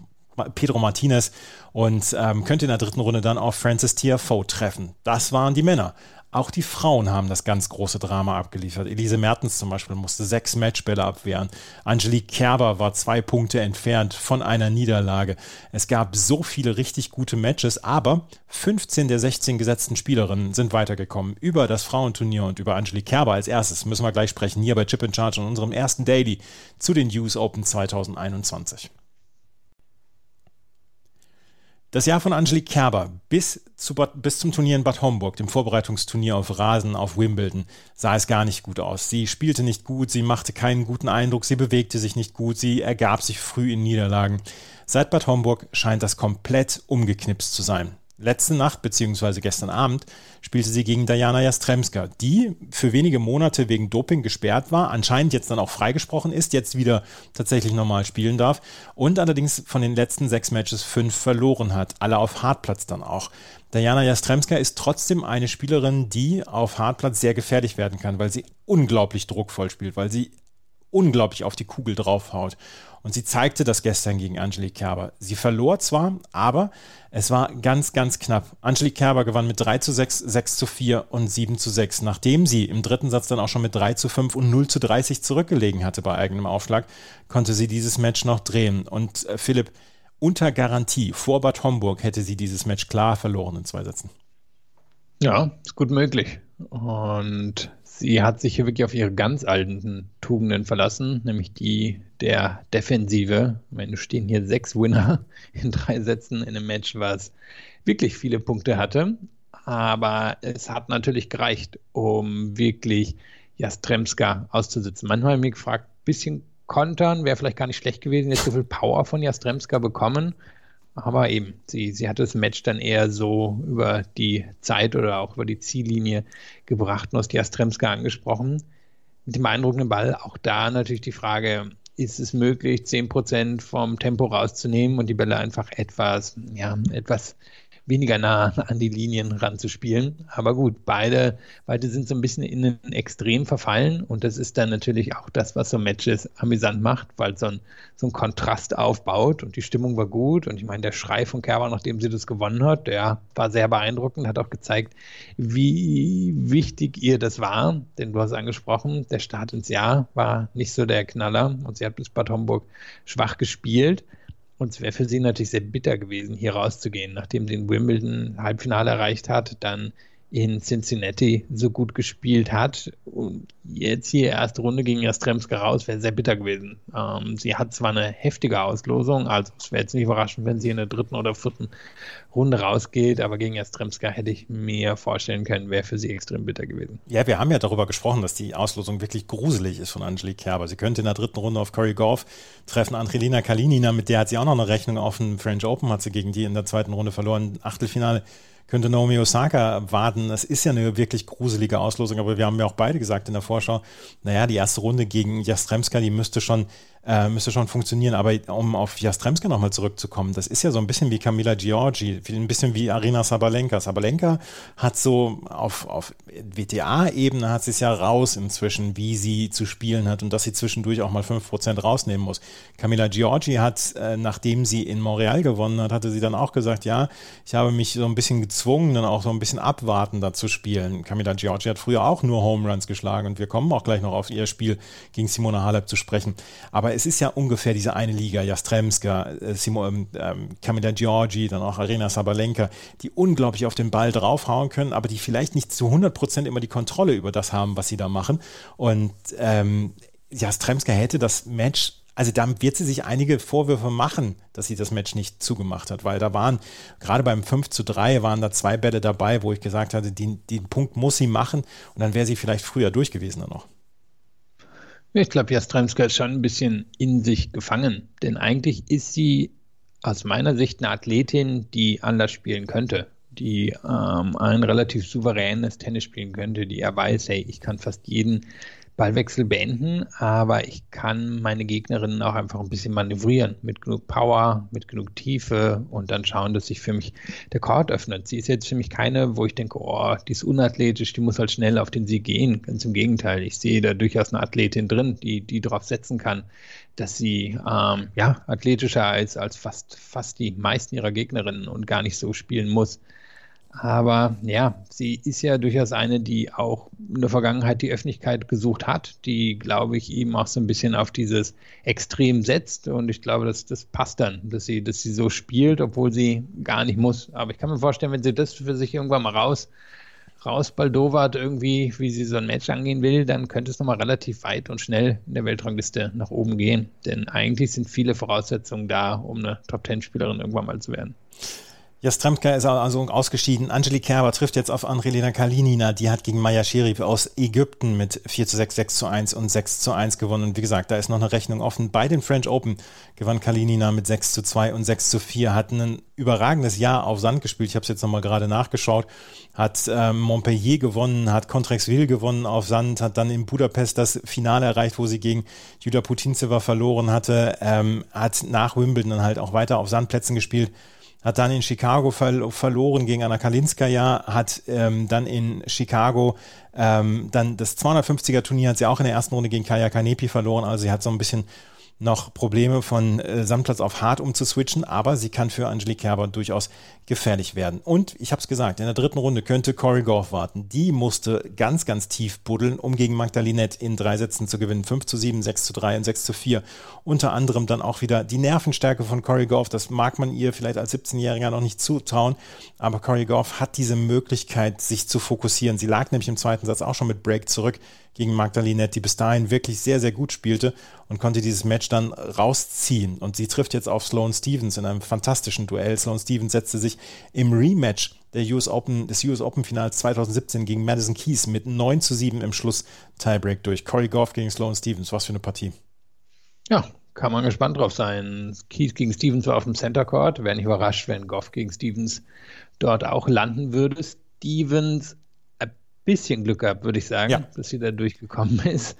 Pedro Martinez und ähm, könnte in der dritten Runde dann auf Francis Tiafoe treffen. Das waren die Männer. Auch die Frauen haben das ganz große Drama abgeliefert. Elise Mertens zum Beispiel musste sechs Matchbälle abwehren. Angelique Kerber war zwei Punkte entfernt von einer Niederlage. Es gab so viele richtig gute Matches, aber 15 der 16 gesetzten Spielerinnen sind weitergekommen über das Frauenturnier und über Angelique Kerber als erstes. Müssen wir gleich sprechen hier bei Chip in Charge und unserem ersten Daily zu den US Open 2021. Das Jahr von Angelique Kerber bis, zu bis zum Turnier in Bad Homburg, dem Vorbereitungsturnier auf Rasen auf Wimbledon, sah es gar nicht gut aus. Sie spielte nicht gut, sie machte keinen guten Eindruck, sie bewegte sich nicht gut, sie ergab sich früh in Niederlagen. Seit Bad Homburg scheint das komplett umgeknipst zu sein letzte Nacht beziehungsweise gestern Abend spielte sie gegen Diana Jastremska, die für wenige Monate wegen Doping gesperrt war, anscheinend jetzt dann auch freigesprochen ist, jetzt wieder tatsächlich normal spielen darf und allerdings von den letzten sechs Matches fünf verloren hat, alle auf Hartplatz dann auch. Diana Jastremska ist trotzdem eine Spielerin, die auf Hartplatz sehr gefährlich werden kann, weil sie unglaublich druckvoll spielt, weil sie unglaublich auf die Kugel draufhaut. Und sie zeigte das gestern gegen Angelique Kerber. Sie verlor zwar, aber es war ganz, ganz knapp. Angelique Kerber gewann mit 3 zu 6, 6 zu 4 und 7 zu 6, nachdem sie im dritten Satz dann auch schon mit 3 zu 5 und 0 zu 30 zurückgelegen hatte bei eigenem Aufschlag, konnte sie dieses Match noch drehen. Und äh, Philipp, unter Garantie vor Bad Homburg hätte sie dieses Match klar verloren in zwei Sätzen. Ja, ist gut möglich. Und sie hat sich hier wirklich auf ihre ganz alten Tugenden verlassen, nämlich die der Defensive. Ich meine, stehen hier sechs Winner in drei Sätzen in einem Match, was wirklich viele Punkte hatte. Aber es hat natürlich gereicht, um wirklich Jastremska auszusitzen. Manchmal mich gefragt, bisschen kontern wäre vielleicht gar nicht schlecht gewesen, jetzt so viel Power von Jastremska bekommen. Aber eben, sie, sie hat das Match dann eher so über die Zeit oder auch über die Ziellinie gebracht und aus Jastremska angesprochen. Mit dem beeindruckenden Ball auch da natürlich die Frage, ist es möglich, 10% vom Tempo rauszunehmen und die Bälle einfach etwas, ja, etwas weniger nah an die Linien ranzuspielen. Aber gut, beide, beide sind so ein bisschen in ein Extrem verfallen. Und das ist dann natürlich auch das, was so Matches amüsant macht, weil so ein, so ein Kontrast aufbaut. Und die Stimmung war gut. Und ich meine, der Schrei von Kerber, nachdem sie das gewonnen hat, der war sehr beeindruckend, hat auch gezeigt, wie wichtig ihr das war, denn du hast angesprochen, der Start ins Jahr war nicht so der Knaller. Und sie hat bis Bad Homburg schwach gespielt. Und es wäre für sie natürlich sehr bitter gewesen, hier rauszugehen, nachdem sie in Wimbledon Halbfinale erreicht hat, dann in Cincinnati so gut gespielt hat. Und jetzt hier erste Runde gegen Jastremska raus, wäre sehr bitter gewesen. Ähm, sie hat zwar eine heftige Auslosung, also es wäre jetzt nicht überraschend, wenn sie in der dritten oder vierten Runde rausgeht, aber gegen Jastremska hätte ich mir vorstellen können, wäre für sie extrem bitter gewesen. Ja, wir haben ja darüber gesprochen, dass die Auslosung wirklich gruselig ist von Angelique Kerber. Sie könnte in der dritten Runde auf Corey Goff treffen. Angelina Kalinina, mit der hat sie auch noch eine Rechnung auf den French Open, hat sie gegen die in der zweiten Runde verloren. Achtelfinale könnte Naomi Osaka warten. Das ist ja eine wirklich gruselige Auslosung, aber wir haben ja auch beide gesagt in der Vorschau, naja, die erste Runde gegen Jastremska, die müsste schon äh, müsste schon funktionieren. Aber um auf Jastremska nochmal zurückzukommen, das ist ja so ein bisschen wie Camila Giorgi, ein bisschen wie Arina Sabalenka. Sabalenka hat so auf, auf WTA-Ebene hat sie es ja raus inzwischen, wie sie zu spielen hat und dass sie zwischendurch auch mal 5% rausnehmen muss. Camila Giorgi hat, äh, nachdem sie in Montreal gewonnen hat, hatte sie dann auch gesagt, ja, ich habe mich so ein bisschen gezwungen, dann auch so ein bisschen abwartender zu spielen. Camila Giorgi hat früher auch nur Home Runs geschlagen und wir kommen auch gleich noch auf ihr Spiel gegen Simona Halep zu sprechen. Aber aber es ist ja ungefähr diese eine Liga, Jastremska, äh, Simo, ähm, Kamila Giorgi, dann auch Arena Sabalenka, die unglaublich auf den Ball draufhauen können, aber die vielleicht nicht zu 100 Prozent immer die Kontrolle über das haben, was sie da machen. Und ähm, Jastremska hätte das Match also da wird sie sich einige Vorwürfe machen, dass sie das Match nicht zugemacht hat, weil da waren, gerade beim 5 zu 3 waren da zwei Bälle dabei, wo ich gesagt hatte, den, den Punkt muss sie machen und dann wäre sie vielleicht früher durch gewesen dann noch. Ich glaube, Jastremska ist schon ein bisschen in sich gefangen, denn eigentlich ist sie aus meiner Sicht eine Athletin, die anders spielen könnte, die ähm, ein relativ souveränes Tennis spielen könnte, die er weiß, hey, ich kann fast jeden Ballwechsel beenden, aber ich kann meine Gegnerinnen auch einfach ein bisschen manövrieren mit genug Power, mit genug Tiefe und dann schauen, dass sich für mich der Court öffnet. Sie ist jetzt für mich keine, wo ich denke, oh, die ist unathletisch, die muss halt schnell auf den Sieg gehen. Ganz im Gegenteil, ich sehe da durchaus eine Athletin drin, die, die darauf setzen kann, dass sie ähm, ja athletischer ist als fast, fast die meisten ihrer Gegnerinnen und gar nicht so spielen muss. Aber ja, sie ist ja durchaus eine, die auch in der Vergangenheit die Öffentlichkeit gesucht hat, die, glaube ich, ihm auch so ein bisschen auf dieses Extrem setzt. Und ich glaube, dass das passt dann, dass sie, dass sie so spielt, obwohl sie gar nicht muss. Aber ich kann mir vorstellen, wenn sie das für sich irgendwann mal raus, rausbaldowert, irgendwie, wie sie so ein Match angehen will, dann könnte es nochmal relativ weit und schnell in der Weltrangliste nach oben gehen. Denn eigentlich sind viele Voraussetzungen da, um eine Top-10-Spielerin irgendwann mal zu werden. Jastremka ist also ausgeschieden. Angelique Kerber trifft jetzt auf Andrelina Kalinina. Die hat gegen Maya Sherif aus Ägypten mit 4 zu 6, 6 zu 1 und 6 zu 1 gewonnen. Und wie gesagt, da ist noch eine Rechnung offen. Bei den French Open gewann Kalinina mit 6 zu 2 und 6 zu 4. Hat ein überragendes Jahr auf Sand gespielt. Ich habe es jetzt nochmal gerade nachgeschaut. Hat ähm, Montpellier gewonnen, hat Contrexville gewonnen auf Sand, hat dann in Budapest das Finale erreicht, wo sie gegen Juda Putintseva verloren hatte. Ähm, hat nach Wimbledon halt auch weiter auf Sandplätzen gespielt hat dann in Chicago ver verloren gegen Anna Kalinskaya, hat ähm, dann in Chicago ähm, dann das 250er Turnier hat sie auch in der ersten Runde gegen Kaya Kanepi verloren, also sie hat so ein bisschen noch Probleme von äh, Sandplatz auf hart umzuswitchen, aber sie kann für Angelique Kerber durchaus gefährlich werden. Und ich habe es gesagt, in der dritten Runde könnte Corey Goff warten. Die musste ganz, ganz tief buddeln, um gegen Magdalinette in drei Sätzen zu gewinnen. 5 zu 7, 6 zu 3 und 6 zu 4. Unter anderem dann auch wieder die Nervenstärke von Corey Goff. Das mag man ihr vielleicht als 17-Jähriger noch nicht zutrauen, aber Corey Goff hat diese Möglichkeit, sich zu fokussieren. Sie lag nämlich im zweiten Satz auch schon mit Break zurück gegen Magdalinette, die bis dahin wirklich sehr, sehr gut spielte und konnte dieses Match dann rausziehen. Und sie trifft jetzt auf Sloane Stevens in einem fantastischen Duell. Sloane Stevens setzte sich im Rematch der US Open, des US Open Finals 2017 gegen Madison Keys mit 9 zu 7 im Schluss Tiebreak durch. Corey Goff gegen Sloane Stevens. Was für eine Partie. Ja, kann man gespannt drauf sein. Keys gegen Stevens war auf dem Center Court. Wäre nicht überrascht, wenn Goff gegen Stevens dort auch landen würde. Stevens bisschen Glück gehabt, würde ich sagen, ja. dass sie da durchgekommen ist.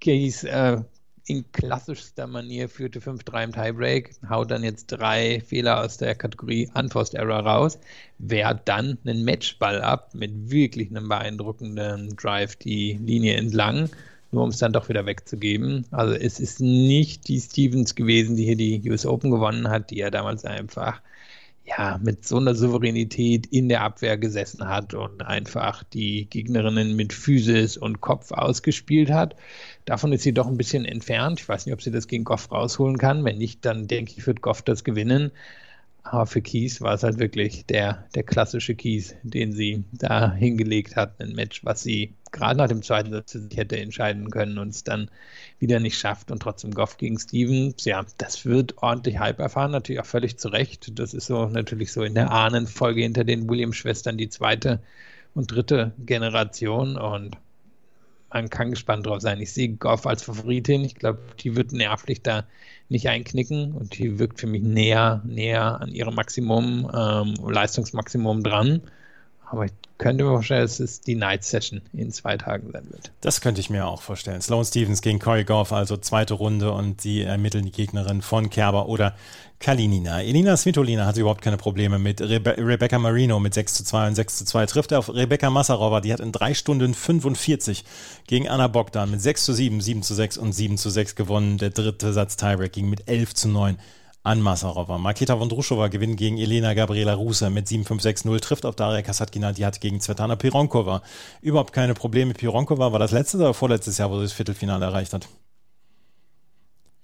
Keys äh, in klassischster Manier führte 5-3 im Tiebreak, haut dann jetzt drei Fehler aus der Kategorie Unforced Error raus, wehrt dann einen Matchball ab mit wirklich einem beeindruckenden Drive die Linie entlang, nur um es dann doch wieder wegzugeben. Also es ist nicht die Stevens gewesen, die hier die US Open gewonnen hat, die ja damals einfach ja, mit so einer Souveränität in der Abwehr gesessen hat und einfach die Gegnerinnen mit Physis und Kopf ausgespielt hat. Davon ist sie doch ein bisschen entfernt. Ich weiß nicht, ob sie das gegen Goff rausholen kann. Wenn nicht, dann denke ich, wird Goff das gewinnen. Aber für Kies war es halt wirklich der, der klassische Kies, den sie da hingelegt hat. Ein Match, was sie gerade nach dem zweiten Satz sich hätte entscheiden können und es dann wieder nicht schafft und trotzdem Goff gegen Stevens. Ja, das wird ordentlich Hype erfahren, natürlich auch völlig zu Recht. Das ist so natürlich so in der Ahnenfolge hinter den Williams-Schwestern die zweite und dritte Generation und man kann gespannt drauf sein. Ich sehe Goff als Favoritin. Ich glaube, die wird nervlich da nicht einknicken und die wirkt für mich näher, näher an ihrem Maximum, ähm, Leistungsmaximum dran. Aber ich könnte mir vorstellen, dass es die Night Session in zwei Tagen sein wird. Das könnte ich mir auch vorstellen. Sloane Stevens gegen Corey Goff, also zweite Runde und sie ermitteln die Gegnerin von Kerber oder Kalinina. Elina Svitolina hat überhaupt keine Probleme mit Rebe Rebecca Marino mit 6 zu 2 und 6 zu 2. Trifft auf Rebecca Massarova, die hat in 3 Stunden 45 gegen Anna Bogdan mit 6 zu 7, 7 zu 6 und 7 zu 6 gewonnen. Der dritte Satz Tiebreak ging mit 11 zu 9 an Masarova. Maketa Vondrushova gewinnt gegen Elena Gabriela Ruse mit 7-5-6-0, trifft auf Daria Kasatkina, die hat gegen Svetlana Pironkova überhaupt keine Probleme. Pironkova war das letzte oder vorletztes Jahr, wo sie das Viertelfinale erreicht hat?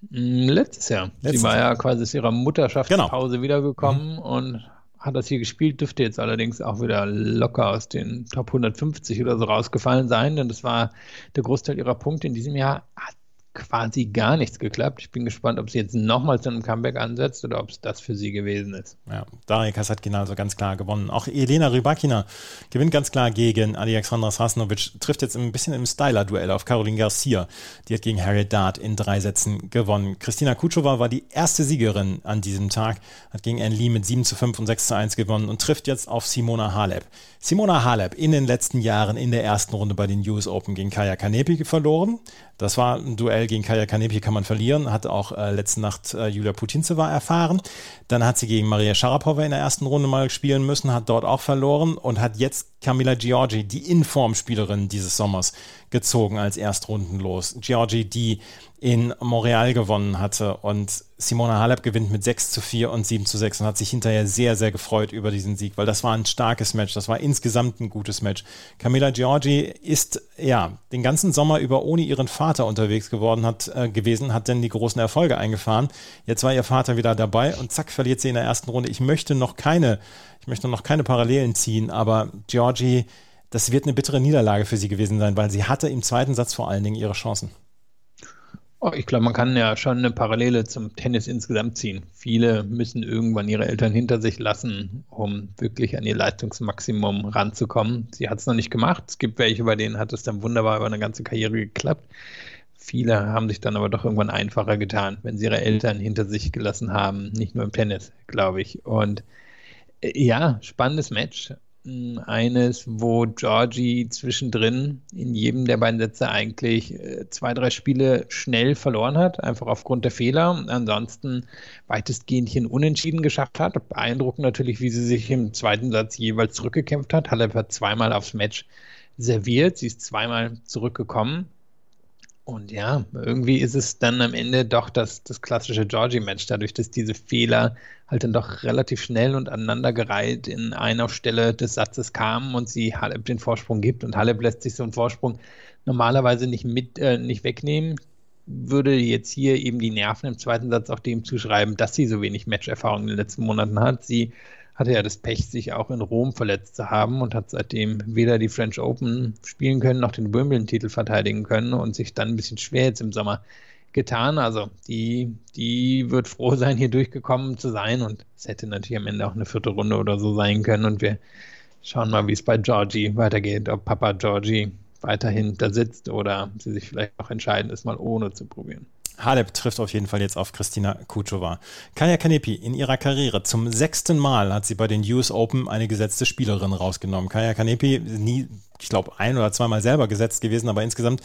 Mm, letztes Jahr. Letztes sie war ja quasi aus ihrer Mutterschaftspause genau. wiedergekommen mhm. und hat das hier gespielt, dürfte jetzt allerdings auch wieder locker aus den Top 150 oder so rausgefallen sein, denn das war der Großteil ihrer Punkte in diesem Jahr. Hat quasi gar nichts geklappt. Ich bin gespannt, ob sie jetzt nochmal zu einem Comeback ansetzt oder ob es das für sie gewesen ist. Ja, Daria Kasatkina also ganz klar gewonnen. Auch Elena Rybakina gewinnt ganz klar gegen Alexandra Sasnovic, trifft jetzt ein bisschen im Styler-Duell auf Caroline Garcia. Die hat gegen Harriet Dart in drei Sätzen gewonnen. Christina Kutschova war die erste Siegerin an diesem Tag, hat gegen Anne Lee mit 7 zu 5 und 6 zu 1 gewonnen und trifft jetzt auf Simona Halep. Simona Halep in den letzten Jahren in der ersten Runde bei den US Open gegen Kaya Kanepi verloren. Das war ein Duell gegen Kaya Kanepi, kann man verlieren. Hat auch äh, letzte Nacht äh, Julia Putintseva erfahren. Dann hat sie gegen Maria Sharapova in der ersten Runde mal spielen müssen, hat dort auch verloren und hat jetzt Camila Giorgi, die Informspielerin dieses Sommers, gezogen als Erstrundenlos. Giorgi, die in Montreal gewonnen hatte und Simona Halep gewinnt mit 6 zu 4 und 7 zu 6 und hat sich hinterher sehr, sehr gefreut über diesen Sieg, weil das war ein starkes Match, das war insgesamt ein gutes Match. Camilla Giorgi ist ja den ganzen Sommer über ohne ihren Vater unterwegs geworden hat, äh, gewesen, hat dann die großen Erfolge eingefahren. Jetzt war ihr Vater wieder dabei und zack, verliert sie in der ersten Runde. Ich möchte noch keine, ich möchte noch keine Parallelen ziehen, aber Giorgi, das wird eine bittere Niederlage für sie gewesen sein, weil sie hatte im zweiten Satz vor allen Dingen ihre Chancen. Oh, ich glaube, man kann ja schon eine Parallele zum Tennis insgesamt ziehen. Viele müssen irgendwann ihre Eltern hinter sich lassen, um wirklich an ihr Leistungsmaximum ranzukommen. Sie hat es noch nicht gemacht. Es gibt welche, bei denen hat es dann wunderbar über eine ganze Karriere geklappt. Viele haben sich dann aber doch irgendwann einfacher getan, wenn sie ihre Eltern hinter sich gelassen haben. Nicht nur im Tennis, glaube ich. Und äh, ja, spannendes Match eines, wo Georgie zwischendrin in jedem der beiden Sätze eigentlich äh, zwei, drei Spiele schnell verloren hat, einfach aufgrund der Fehler. Ansonsten weitestgehend hier Unentschieden geschafft hat. Beeindruckend natürlich, wie sie sich im zweiten Satz jeweils zurückgekämpft hat. Halep hat zweimal aufs Match serviert. Sie ist zweimal zurückgekommen. Und ja, irgendwie ist es dann am Ende doch das, das klassische Georgie-Match, dadurch, dass diese Fehler halt dann doch relativ schnell und aneinandergereiht in einer Stelle des Satzes kamen und sie Halep den Vorsprung gibt. Und Halep lässt sich so einen Vorsprung normalerweise nicht mit, äh, nicht wegnehmen. Würde jetzt hier eben die Nerven im zweiten Satz auch dem zuschreiben, dass sie so wenig Matcherfahrung in den letzten Monaten hat. Sie hatte ja das Pech, sich auch in Rom verletzt zu haben und hat seitdem weder die French Open spielen können, noch den Wimbledon-Titel verteidigen können und sich dann ein bisschen schwer jetzt im Sommer getan. Also die, die wird froh sein, hier durchgekommen zu sein und es hätte natürlich am Ende auch eine vierte Runde oder so sein können und wir schauen mal, wie es bei Georgie weitergeht, ob Papa Georgie weiterhin da sitzt oder sie sich vielleicht auch entscheiden, es mal ohne zu probieren. Halep trifft auf jeden Fall jetzt auf Kristina Kuchova. Kaya Kanepi in ihrer Karriere zum sechsten Mal hat sie bei den US Open eine gesetzte Spielerin rausgenommen. Kaya Kanepi nie, ich glaube, ein oder zweimal selber gesetzt gewesen, aber insgesamt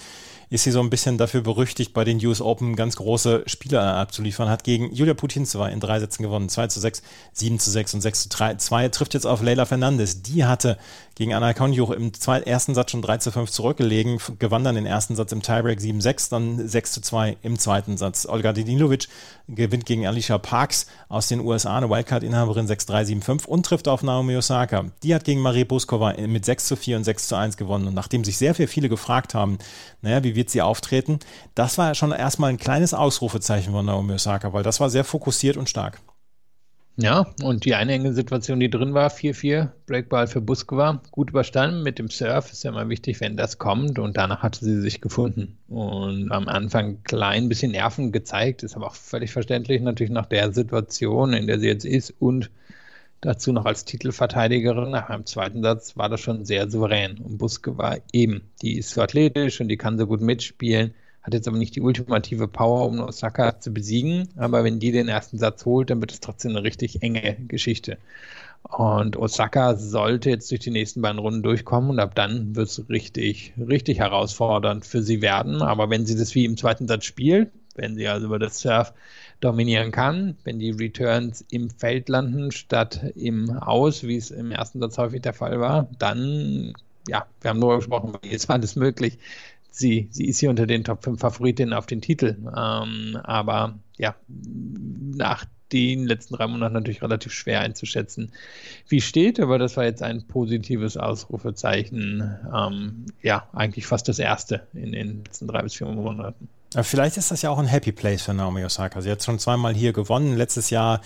ist sie so ein bisschen dafür berüchtigt, bei den US Open ganz große Spiele abzuliefern. Hat gegen Julia Putintseva in drei Sätzen gewonnen. 2 zu 6, 7 zu 6 und 6 zu 3. 2 trifft jetzt auf Leila Fernandes. Die hatte gegen Anna Konjuch im ersten Satz schon 3 zu 5 zurückgelegen, gewann dann den ersten Satz im Tiebreak 7-6, dann 6 zu 2 im zweiten Satz. Olga Dinilovic gewinnt gegen Alicia Parks aus den USA, eine Wildcard-Inhaberin 6-3, 7-5 und trifft auf Naomi Osaka. Die hat gegen Marie Buskova mit 6 zu 4 und 6 zu 1 gewonnen. Und nachdem sich sehr, sehr viele gefragt haben, naja, wie wird sie auftreten, das war schon erstmal ein kleines Ausrufezeichen von Naomi Osaka, weil das war sehr fokussiert und stark. Ja, und die eine enge Situation, die drin war, 4-4, Breakball für Buskova, gut überstanden mit dem Surf, ist ja immer wichtig, wenn das kommt und danach hatte sie sich gefunden und am Anfang klein bisschen Nerven gezeigt, ist aber auch völlig verständlich natürlich nach der Situation, in der sie jetzt ist und dazu noch als Titelverteidigerin. Nach einem zweiten Satz war das schon sehr souverän und Buskova eben, die ist so athletisch und die kann so gut mitspielen hat jetzt aber nicht die ultimative Power, um Osaka zu besiegen. Aber wenn die den ersten Satz holt, dann wird es trotzdem eine richtig enge Geschichte. Und Osaka sollte jetzt durch die nächsten beiden Runden durchkommen und ab dann wird es richtig, richtig herausfordernd für sie werden. Aber wenn sie das wie im zweiten Satz spielt, wenn sie also über das Surf dominieren kann, wenn die Returns im Feld landen statt im Aus, wie es im ersten Satz häufig der Fall war, dann, ja, wir haben nur gesprochen, jetzt war das möglich, sie, sie ist hier unter den Top 5 Favoritinnen auf den Titel. Ähm, aber ja, nach den letzten drei Monaten natürlich relativ schwer einzuschätzen, wie steht. Aber das war jetzt ein positives Ausrufezeichen. Ähm, ja, eigentlich fast das erste in den letzten drei bis vier Monaten. Vielleicht ist das ja auch ein Happy Place für Naomi Osaka. Sie hat schon zweimal hier gewonnen. Letztes Jahr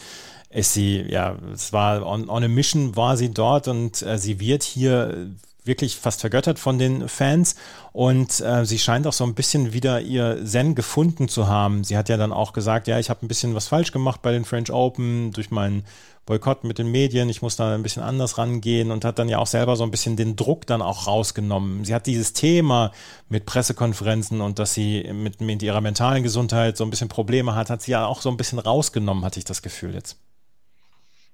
ist sie, ja, es war on, on a mission war sie dort und äh, sie wird hier wirklich fast vergöttert von den Fans und äh, sie scheint auch so ein bisschen wieder ihr Zen gefunden zu haben. Sie hat ja dann auch gesagt, ja, ich habe ein bisschen was falsch gemacht bei den French Open durch meinen Boykott mit den Medien, ich muss da ein bisschen anders rangehen und hat dann ja auch selber so ein bisschen den Druck dann auch rausgenommen. Sie hat dieses Thema mit Pressekonferenzen und dass sie mit, mit ihrer mentalen Gesundheit so ein bisschen Probleme hat, hat sie ja auch so ein bisschen rausgenommen, hatte ich das Gefühl jetzt.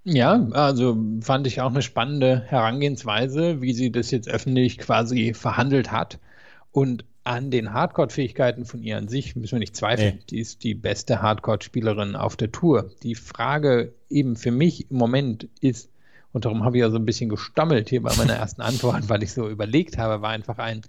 Ja, also fand ich auch eine spannende Herangehensweise, wie sie das jetzt öffentlich quasi verhandelt hat. Und an den Hardcore-Fähigkeiten von ihr an sich müssen wir nicht zweifeln. Nee. Die ist die beste Hardcore-Spielerin auf der Tour. Die Frage eben für mich im Moment ist, und darum habe ich ja so ein bisschen gestammelt hier bei meiner ersten Antwort, weil ich so überlegt habe, war einfach ein,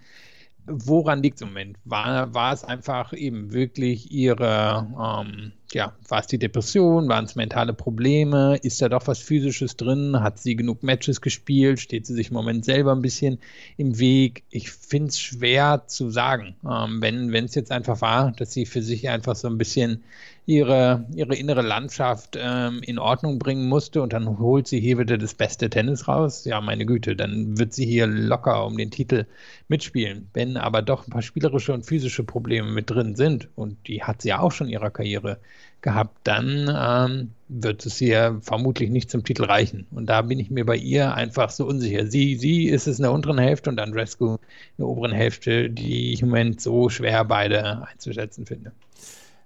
woran liegt es im Moment? War, war es einfach eben wirklich ihre, ähm, ja, war es die Depression, waren es mentale Probleme, ist da doch was Physisches drin, hat sie genug Matches gespielt, steht sie sich im Moment selber ein bisschen im Weg? Ich finde es schwer zu sagen, ähm, wenn es jetzt einfach war, dass sie für sich einfach so ein bisschen ihre, ihre innere Landschaft ähm, in Ordnung bringen musste und dann holt sie hier wieder das beste Tennis raus. Ja, meine Güte, dann wird sie hier locker um den Titel mitspielen. Wenn aber doch ein paar spielerische und physische Probleme mit drin sind, und die hat sie ja auch schon in ihrer Karriere gehabt, dann ähm, wird es ihr vermutlich nicht zum Titel reichen. Und da bin ich mir bei ihr einfach so unsicher. Sie, sie ist es in der unteren Hälfte und Andrescu in der oberen Hälfte, die ich im Moment so schwer beide einzuschätzen finde.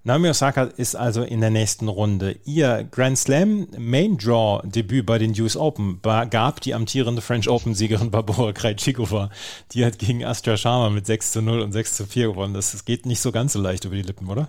Naomi Osaka ist also in der nächsten Runde. Ihr Grand Slam Main Draw Debüt bei den US Open gab die amtierende French Open Siegerin Barbara Krejcikova. Die hat gegen Astra Sharma mit 6 zu 0 und 6 zu 4 gewonnen. Das, das geht nicht so ganz so leicht über die Lippen, oder?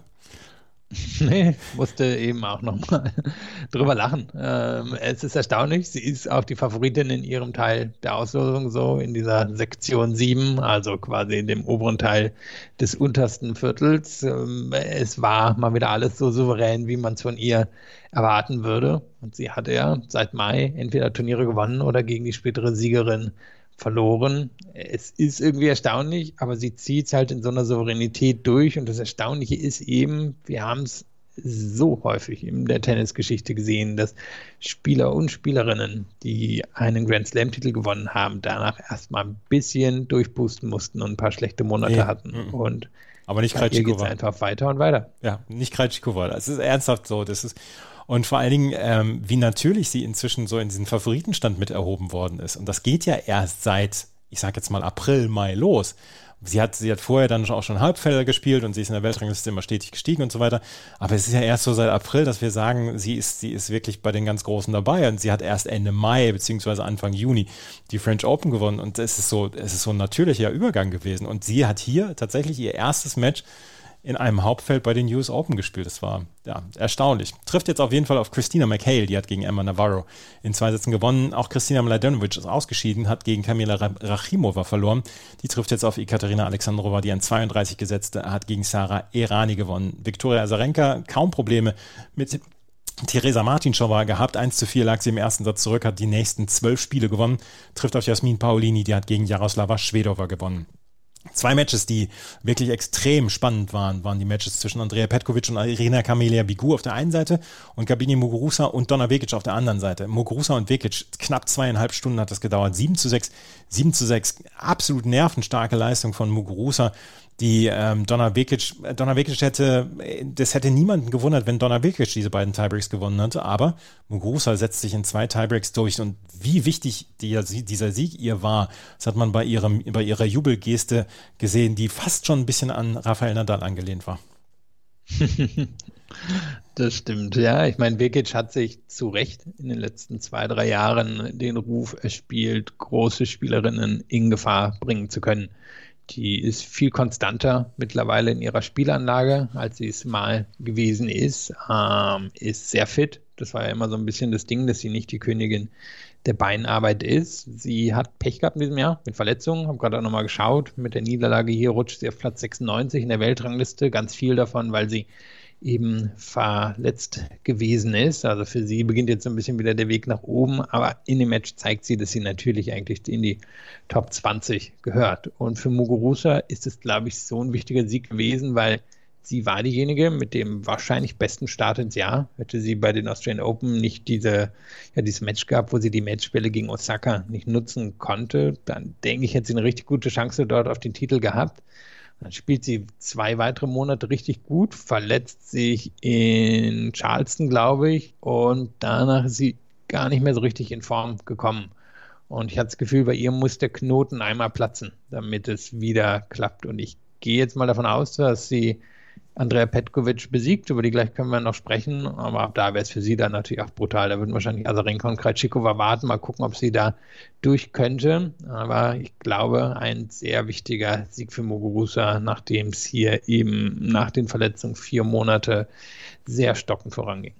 Nee, musste eben auch nochmal drüber lachen. Ähm, es ist erstaunlich, sie ist auch die Favoritin in ihrem Teil der Auslosung so, in dieser Sektion 7, also quasi in dem oberen Teil des untersten Viertels. Ähm, es war mal wieder alles so souverän, wie man es von ihr erwarten würde. Und sie hatte ja seit Mai entweder Turniere gewonnen oder gegen die spätere Siegerin verloren. Es ist irgendwie erstaunlich, aber sie zieht es halt in so einer Souveränität durch. Und das Erstaunliche ist eben, wir haben es so häufig in der Tennisgeschichte gesehen, dass Spieler und Spielerinnen, die einen Grand Slam-Titel gewonnen haben, danach erstmal ein bisschen durchboosten mussten und ein paar schlechte Monate nee. hatten. Mhm. Und aber nicht Krejcikova. Hier geht einfach weiter und weiter. Ja, nicht Krejcikova. Das ist ernsthaft so. Das ist, und vor allen Dingen, ähm, wie natürlich sie inzwischen so in diesen Favoritenstand mit erhoben worden ist. Und das geht ja erst seit, ich sag jetzt mal April, Mai los. Sie hat, sie hat vorher dann auch schon Halbfelder gespielt und sie ist in der Weltrangliste immer stetig gestiegen und so weiter. Aber es ist ja erst so seit April, dass wir sagen, sie ist, sie ist wirklich bei den ganz Großen dabei und sie hat erst Ende Mai beziehungsweise Anfang Juni die French Open gewonnen und es ist so, es ist so ein natürlicher Übergang gewesen. Und sie hat hier tatsächlich ihr erstes Match in einem Hauptfeld bei den US Open gespielt. Das war ja erstaunlich. Trifft jetzt auf jeden Fall auf Christina McHale, die hat gegen Emma Navarro in zwei Sätzen gewonnen. Auch Christina Mladenovic ist ausgeschieden, hat gegen Kamila Rachimova verloren. Die trifft jetzt auf Ekaterina Alexandrova, die an 32 gesetzte hat gegen Sarah Erani gewonnen. Viktoria Azarenka kaum Probleme mit Theresa Martinschowa gehabt. 1 zu 4 lag sie im ersten Satz zurück, hat die nächsten zwölf Spiele gewonnen. Trifft auf Jasmin Paolini, die hat gegen Jaroslava Schwedova gewonnen. Zwei Matches, die wirklich extrem spannend waren, waren die Matches zwischen Andrea Petkovic und Irina Camelia Bigu auf der einen Seite und Gabini Muguruza und Donna Vekic auf der anderen Seite. Muguruza und Vekic, knapp zweieinhalb Stunden hat das gedauert. 7 zu 6, 7 zu 6. Absolut nervenstarke Leistung von Muguruza die ähm, Donna Vekic, Donna Vekic hätte, das hätte niemanden gewundert, wenn Donna Vekic diese beiden Tiebreaks gewonnen hätte, aber Muguruza setzt sich in zwei Tiebreaks durch und wie wichtig die, dieser Sieg ihr war, das hat man bei ihrem, bei ihrer Jubelgeste gesehen, die fast schon ein bisschen an Rafael Nadal angelehnt war. Das stimmt, ja. Ich meine, Vekic hat sich zu Recht in den letzten zwei, drei Jahren den Ruf erspielt, große Spielerinnen in Gefahr bringen zu können. Die ist viel konstanter mittlerweile in ihrer Spielanlage, als sie es mal gewesen ist. Ähm, ist sehr fit. Das war ja immer so ein bisschen das Ding, dass sie nicht die Königin der Beinarbeit ist. Sie hat Pech gehabt in diesem Jahr mit Verletzungen. Habe gerade auch nochmal geschaut. Mit der Niederlage hier rutscht sie auf Platz 96 in der Weltrangliste. Ganz viel davon, weil sie eben verletzt gewesen ist. Also für sie beginnt jetzt so ein bisschen wieder der Weg nach oben, aber in dem Match zeigt sie, dass sie natürlich eigentlich in die Top 20 gehört. Und für Muguruza ist es, glaube ich, so ein wichtiger Sieg gewesen, weil sie war diejenige mit dem wahrscheinlich besten Start ins Jahr. Hätte sie bei den Australian Open nicht diese, ja, dieses Match gehabt, wo sie die Matchspiele gegen Osaka nicht nutzen konnte, dann denke ich, hätte sie eine richtig gute Chance dort auf den Titel gehabt. Dann spielt sie zwei weitere Monate richtig gut, verletzt sich in Charleston, glaube ich, und danach ist sie gar nicht mehr so richtig in Form gekommen. Und ich hatte das Gefühl, bei ihr muss der Knoten einmal platzen, damit es wieder klappt. Und ich gehe jetzt mal davon aus, dass sie Andrea Petkovic besiegt, über die gleich können wir noch sprechen, aber ab da wäre es für sie dann natürlich auch brutal. Da würden wahrscheinlich Azarenka und Krajcikova warten, mal gucken, ob sie da durch könnte. Aber ich glaube, ein sehr wichtiger Sieg für Muguruza, nachdem es hier eben nach den Verletzungen vier Monate sehr stockend voranging.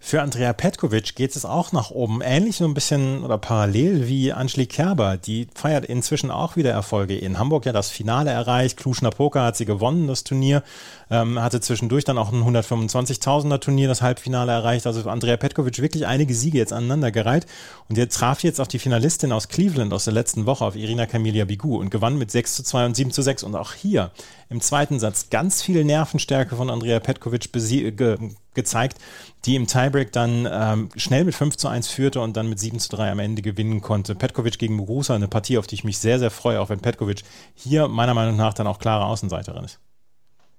Für Andrea Petkovic geht es auch nach oben. Ähnlich so ein bisschen oder parallel wie Angelique Kerber. Die feiert inzwischen auch wieder Erfolge. In Hamburg ja das Finale erreicht. Kluschner Poker hat sie gewonnen, das Turnier. Ähm, hatte zwischendurch dann auch ein 125.000er Turnier, das Halbfinale erreicht. Also Andrea Petkovic wirklich einige Siege jetzt aneinandergereiht. Und er traf jetzt auf die Finalistin aus Cleveland aus der letzten Woche, auf Irina Camelia Bigu und gewann mit 6 zu 2 und 7 zu 6. Und auch hier im zweiten Satz ganz viel Nervenstärke von Andrea Petkovic ge gezeigt, die im Tiebreak dann ähm, schnell mit 5 zu 1 führte und dann mit 7 zu 3 am Ende gewinnen konnte. Petkovic gegen Muguruza, eine Partie, auf die ich mich sehr, sehr freue, auch wenn Petkovic hier meiner Meinung nach dann auch klare Außenseiterin ist.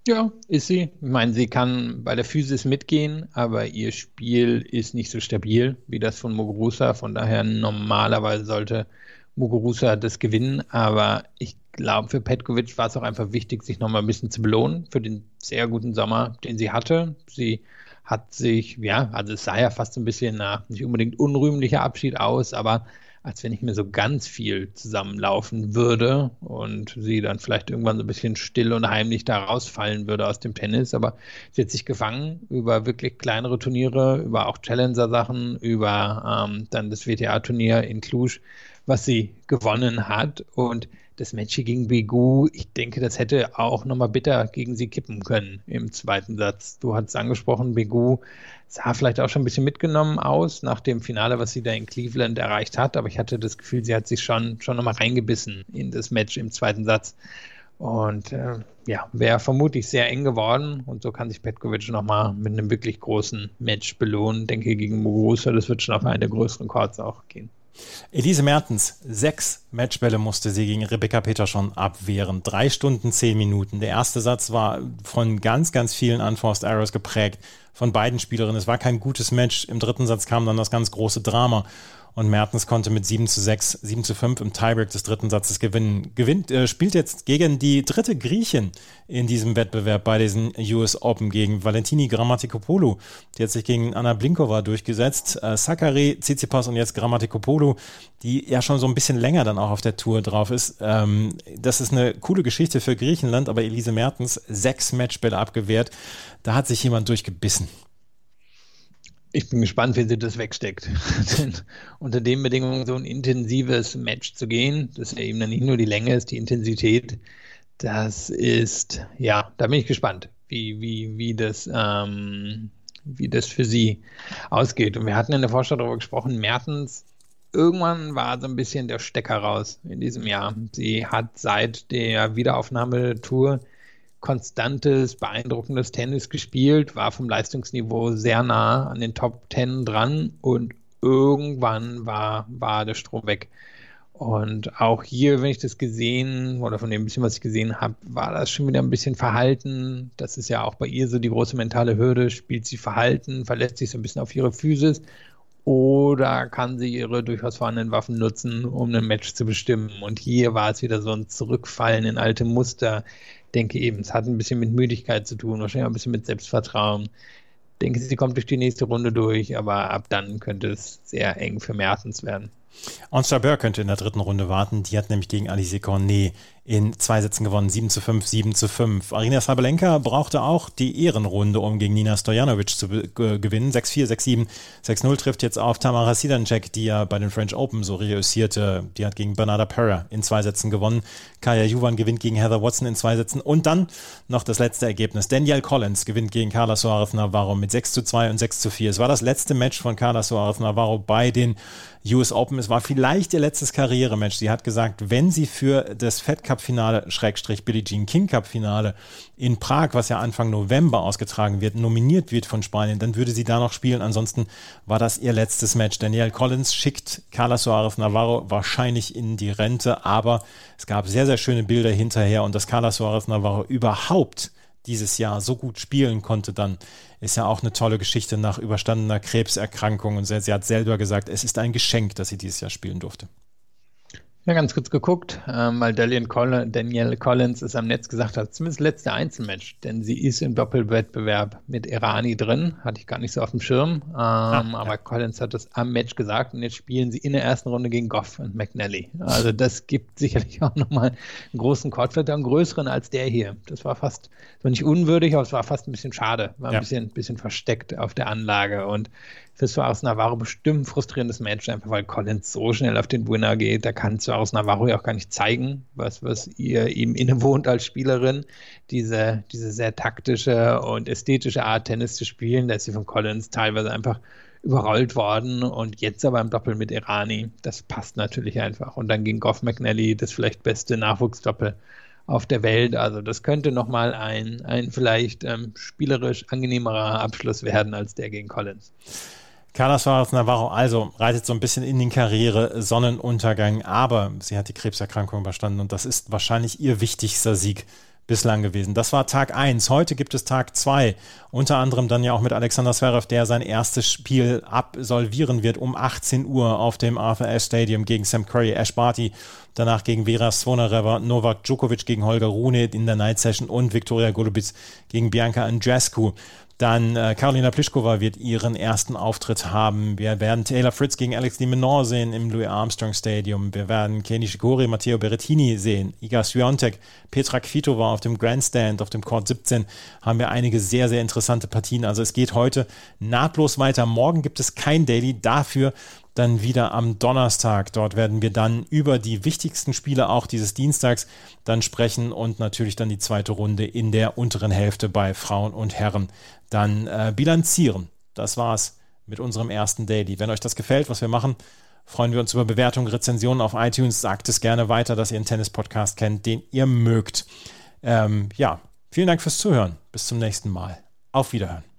Ja, ist sie. Ich meine, sie kann bei der Physis mitgehen, aber ihr Spiel ist nicht so stabil wie das von Muguruza. Von daher normalerweise sollte Muguruza das gewinnen. Aber ich glaube, für Petkovic war es auch einfach wichtig, sich nochmal ein bisschen zu belohnen für den sehr guten Sommer, den sie hatte. Sie hat sich, ja, also es sah ja fast ein bisschen nach nicht unbedingt unrühmlicher Abschied aus, aber als wenn ich mir so ganz viel zusammenlaufen würde und sie dann vielleicht irgendwann so ein bisschen still und heimlich da rausfallen würde aus dem Tennis. Aber sie hat sich gefangen über wirklich kleinere Turniere, über auch Challenger-Sachen, über ähm, dann das WTA-Turnier in Cluj, was sie gewonnen hat. Und das Match gegen Begu, ich denke, das hätte auch nochmal bitter gegen sie kippen können im zweiten Satz. Du hast angesprochen, Begu sah vielleicht auch schon ein bisschen mitgenommen aus nach dem Finale, was sie da in Cleveland erreicht hat, aber ich hatte das Gefühl, sie hat sich schon, schon nochmal reingebissen in das Match im zweiten Satz. Und äh, ja, wäre vermutlich sehr eng geworden und so kann sich Petkovic nochmal mit einem wirklich großen Match belohnen. Denke gegen Muguruza, das wird schon auf einen der größeren Chords auch gehen. Elise Mertens, sechs Matchbälle musste sie gegen Rebecca Peterson abwehren. Drei Stunden, zehn Minuten. Der erste Satz war von ganz, ganz vielen Unforced Errors geprägt von beiden Spielerinnen. Es war kein gutes Match. Im dritten Satz kam dann das ganz große Drama und Mertens konnte mit 7 zu 6, 7 zu 5 im Tiebreak des dritten Satzes gewinnen. Gewinnt, äh, spielt jetzt gegen die dritte Griechin in diesem Wettbewerb bei diesen US Open gegen Valentini Grammatikopoulou. Die hat sich gegen Anna Blinkova durchgesetzt. Äh, Sakari, Tsitsipas und jetzt Grammatikopoulou, die ja schon so ein bisschen länger dann auch auf der Tour drauf ist. Ähm, das ist eine coole Geschichte für Griechenland, aber Elise Mertens sechs Matchbälle abgewehrt. Da hat sich jemand durchgebissen. Ich bin gespannt, wie sie das wegsteckt. Denn unter den Bedingungen so ein intensives Match zu gehen, das ja eben dann nicht nur die Länge ist, die Intensität, das ist, ja, da bin ich gespannt, wie, wie, wie, das, ähm, wie das für sie ausgeht. Und wir hatten in der Vorschau darüber gesprochen, Mertens, irgendwann war so ein bisschen der Stecker raus in diesem Jahr. Sie hat seit der Wiederaufnahme der Tour konstantes, beeindruckendes Tennis gespielt, war vom Leistungsniveau sehr nah an den Top Ten dran und irgendwann war, war der Strom weg. Und auch hier, wenn ich das gesehen oder von dem bisschen, was ich gesehen habe, war das schon wieder ein bisschen verhalten. Das ist ja auch bei ihr so die große mentale Hürde. Spielt sie verhalten, verlässt sich so ein bisschen auf ihre Physis oder kann sie ihre durchaus vorhandenen Waffen nutzen, um ein Match zu bestimmen? Und hier war es wieder so ein Zurückfallen in alte Muster denke eben, es hat ein bisschen mit Müdigkeit zu tun, wahrscheinlich auch ein bisschen mit Selbstvertrauen. Denke, sie kommt durch die nächste Runde durch, aber ab dann könnte es sehr eng für Mertens werden. Onstra Burr könnte in der dritten Runde warten. Die hat nämlich gegen Alice Cornet in zwei Sätzen gewonnen. 7 zu 5, 7 zu 5. Arina Sabalenka brauchte auch die Ehrenrunde, um gegen Nina Stojanovic zu gewinnen. 6-4, 6-7, 6-0 trifft jetzt auf Tamara Sidancek, die ja bei den French Open so reüssierte. Die hat gegen Bernarda Perra in zwei Sätzen gewonnen. Kaya Juvan gewinnt gegen Heather Watson in zwei Sätzen. Und dann noch das letzte Ergebnis. Danielle Collins gewinnt gegen Carla Suarez Navarro mit 6 zu 2 und 6 zu 4. Es war das letzte Match von Carla Suarez Navarro bei den US Open Es war vielleicht ihr letztes Karrierematch. Sie hat gesagt, wenn sie für das Fed Cup Finale, Schrägstrich Billie Jean King Cup Finale in Prag, was ja Anfang November ausgetragen wird, nominiert wird von Spanien, dann würde sie da noch spielen. Ansonsten war das ihr letztes Match. Danielle Collins schickt Carla Suarez Navarro wahrscheinlich in die Rente, aber es gab sehr, sehr schöne Bilder hinterher und dass Carla Suarez Navarro überhaupt dieses Jahr so gut spielen konnte, dann ist ja auch eine tolle Geschichte nach überstandener Krebserkrankung. Und sie, sie hat selber gesagt, es ist ein Geschenk, dass sie dieses Jahr spielen durfte. Ja, ganz kurz geguckt, ähm, weil Danielle Collins es am Netz gesagt hat, zumindest letzte Einzelmatch, denn sie ist im Doppelwettbewerb mit Irani drin, hatte ich gar nicht so auf dem Schirm, ähm, ah, aber ja. Collins hat das am Match gesagt und jetzt spielen sie in der ersten Runde gegen Goff und McNally. Also das gibt sicherlich auch nochmal einen großen Courtflatter, einen größeren als der hier. Das war fast, das war nicht unwürdig, aber es war fast ein bisschen schade, war ein ja. bisschen, bisschen versteckt auf der Anlage und für Suarez Navarro bestimmt ein frustrierendes Match, einfach weil Collins so schnell auf den Winner geht. Da kann Suarez Navarro ja auch gar nicht zeigen, was, was ihr ihm innewohnt als Spielerin. Diese, diese sehr taktische und ästhetische Art, Tennis zu spielen, da ist sie von Collins teilweise einfach überrollt worden und jetzt aber im Doppel mit Irani. Das passt natürlich einfach. Und dann gegen Goff McNally das vielleicht beste Nachwuchsdoppel auf der Welt. Also das könnte nochmal ein, ein vielleicht ähm, spielerisch angenehmerer Abschluss werden als der gegen Collins. Carla Suarez Navarro also reitet so ein bisschen in den Karriere Sonnenuntergang, aber sie hat die Krebserkrankung überstanden und das ist wahrscheinlich ihr wichtigster Sieg bislang gewesen. Das war Tag 1. Heute gibt es Tag 2. Unter anderem dann ja auch mit Alexander Zverev, der sein erstes Spiel absolvieren wird um 18 Uhr auf dem Arthur Ashe Stadium gegen Sam Curry, Ash Barty. Danach gegen Vera Svonareva, Novak Djokovic gegen Holger Rune in der Night Session und Viktoria Golubic gegen Bianca Andreescu. Dann äh, Karolina Pliskova wird ihren ersten Auftritt haben. Wir werden Taylor Fritz gegen Alex de Menor sehen im Louis Armstrong Stadium. Wir werden Kenny Shikori, Matteo Berrettini sehen. Iga Swiatek, Petra Kvitova auf dem Grandstand, auf dem Court 17 haben wir einige sehr, sehr interessante Partien. Also es geht heute nahtlos weiter. Morgen gibt es kein Daily. Dafür dann wieder am Donnerstag. Dort werden wir dann über die wichtigsten Spiele auch dieses Dienstags dann sprechen und natürlich dann die zweite Runde in der unteren Hälfte bei Frauen und Herren dann äh, bilanzieren. Das war's mit unserem ersten Daily. Wenn euch das gefällt, was wir machen, freuen wir uns über Bewertungen, Rezensionen auf iTunes. Sagt es gerne weiter, dass ihr einen Tennis-Podcast kennt, den ihr mögt. Ähm, ja, vielen Dank fürs Zuhören. Bis zum nächsten Mal. Auf Wiederhören.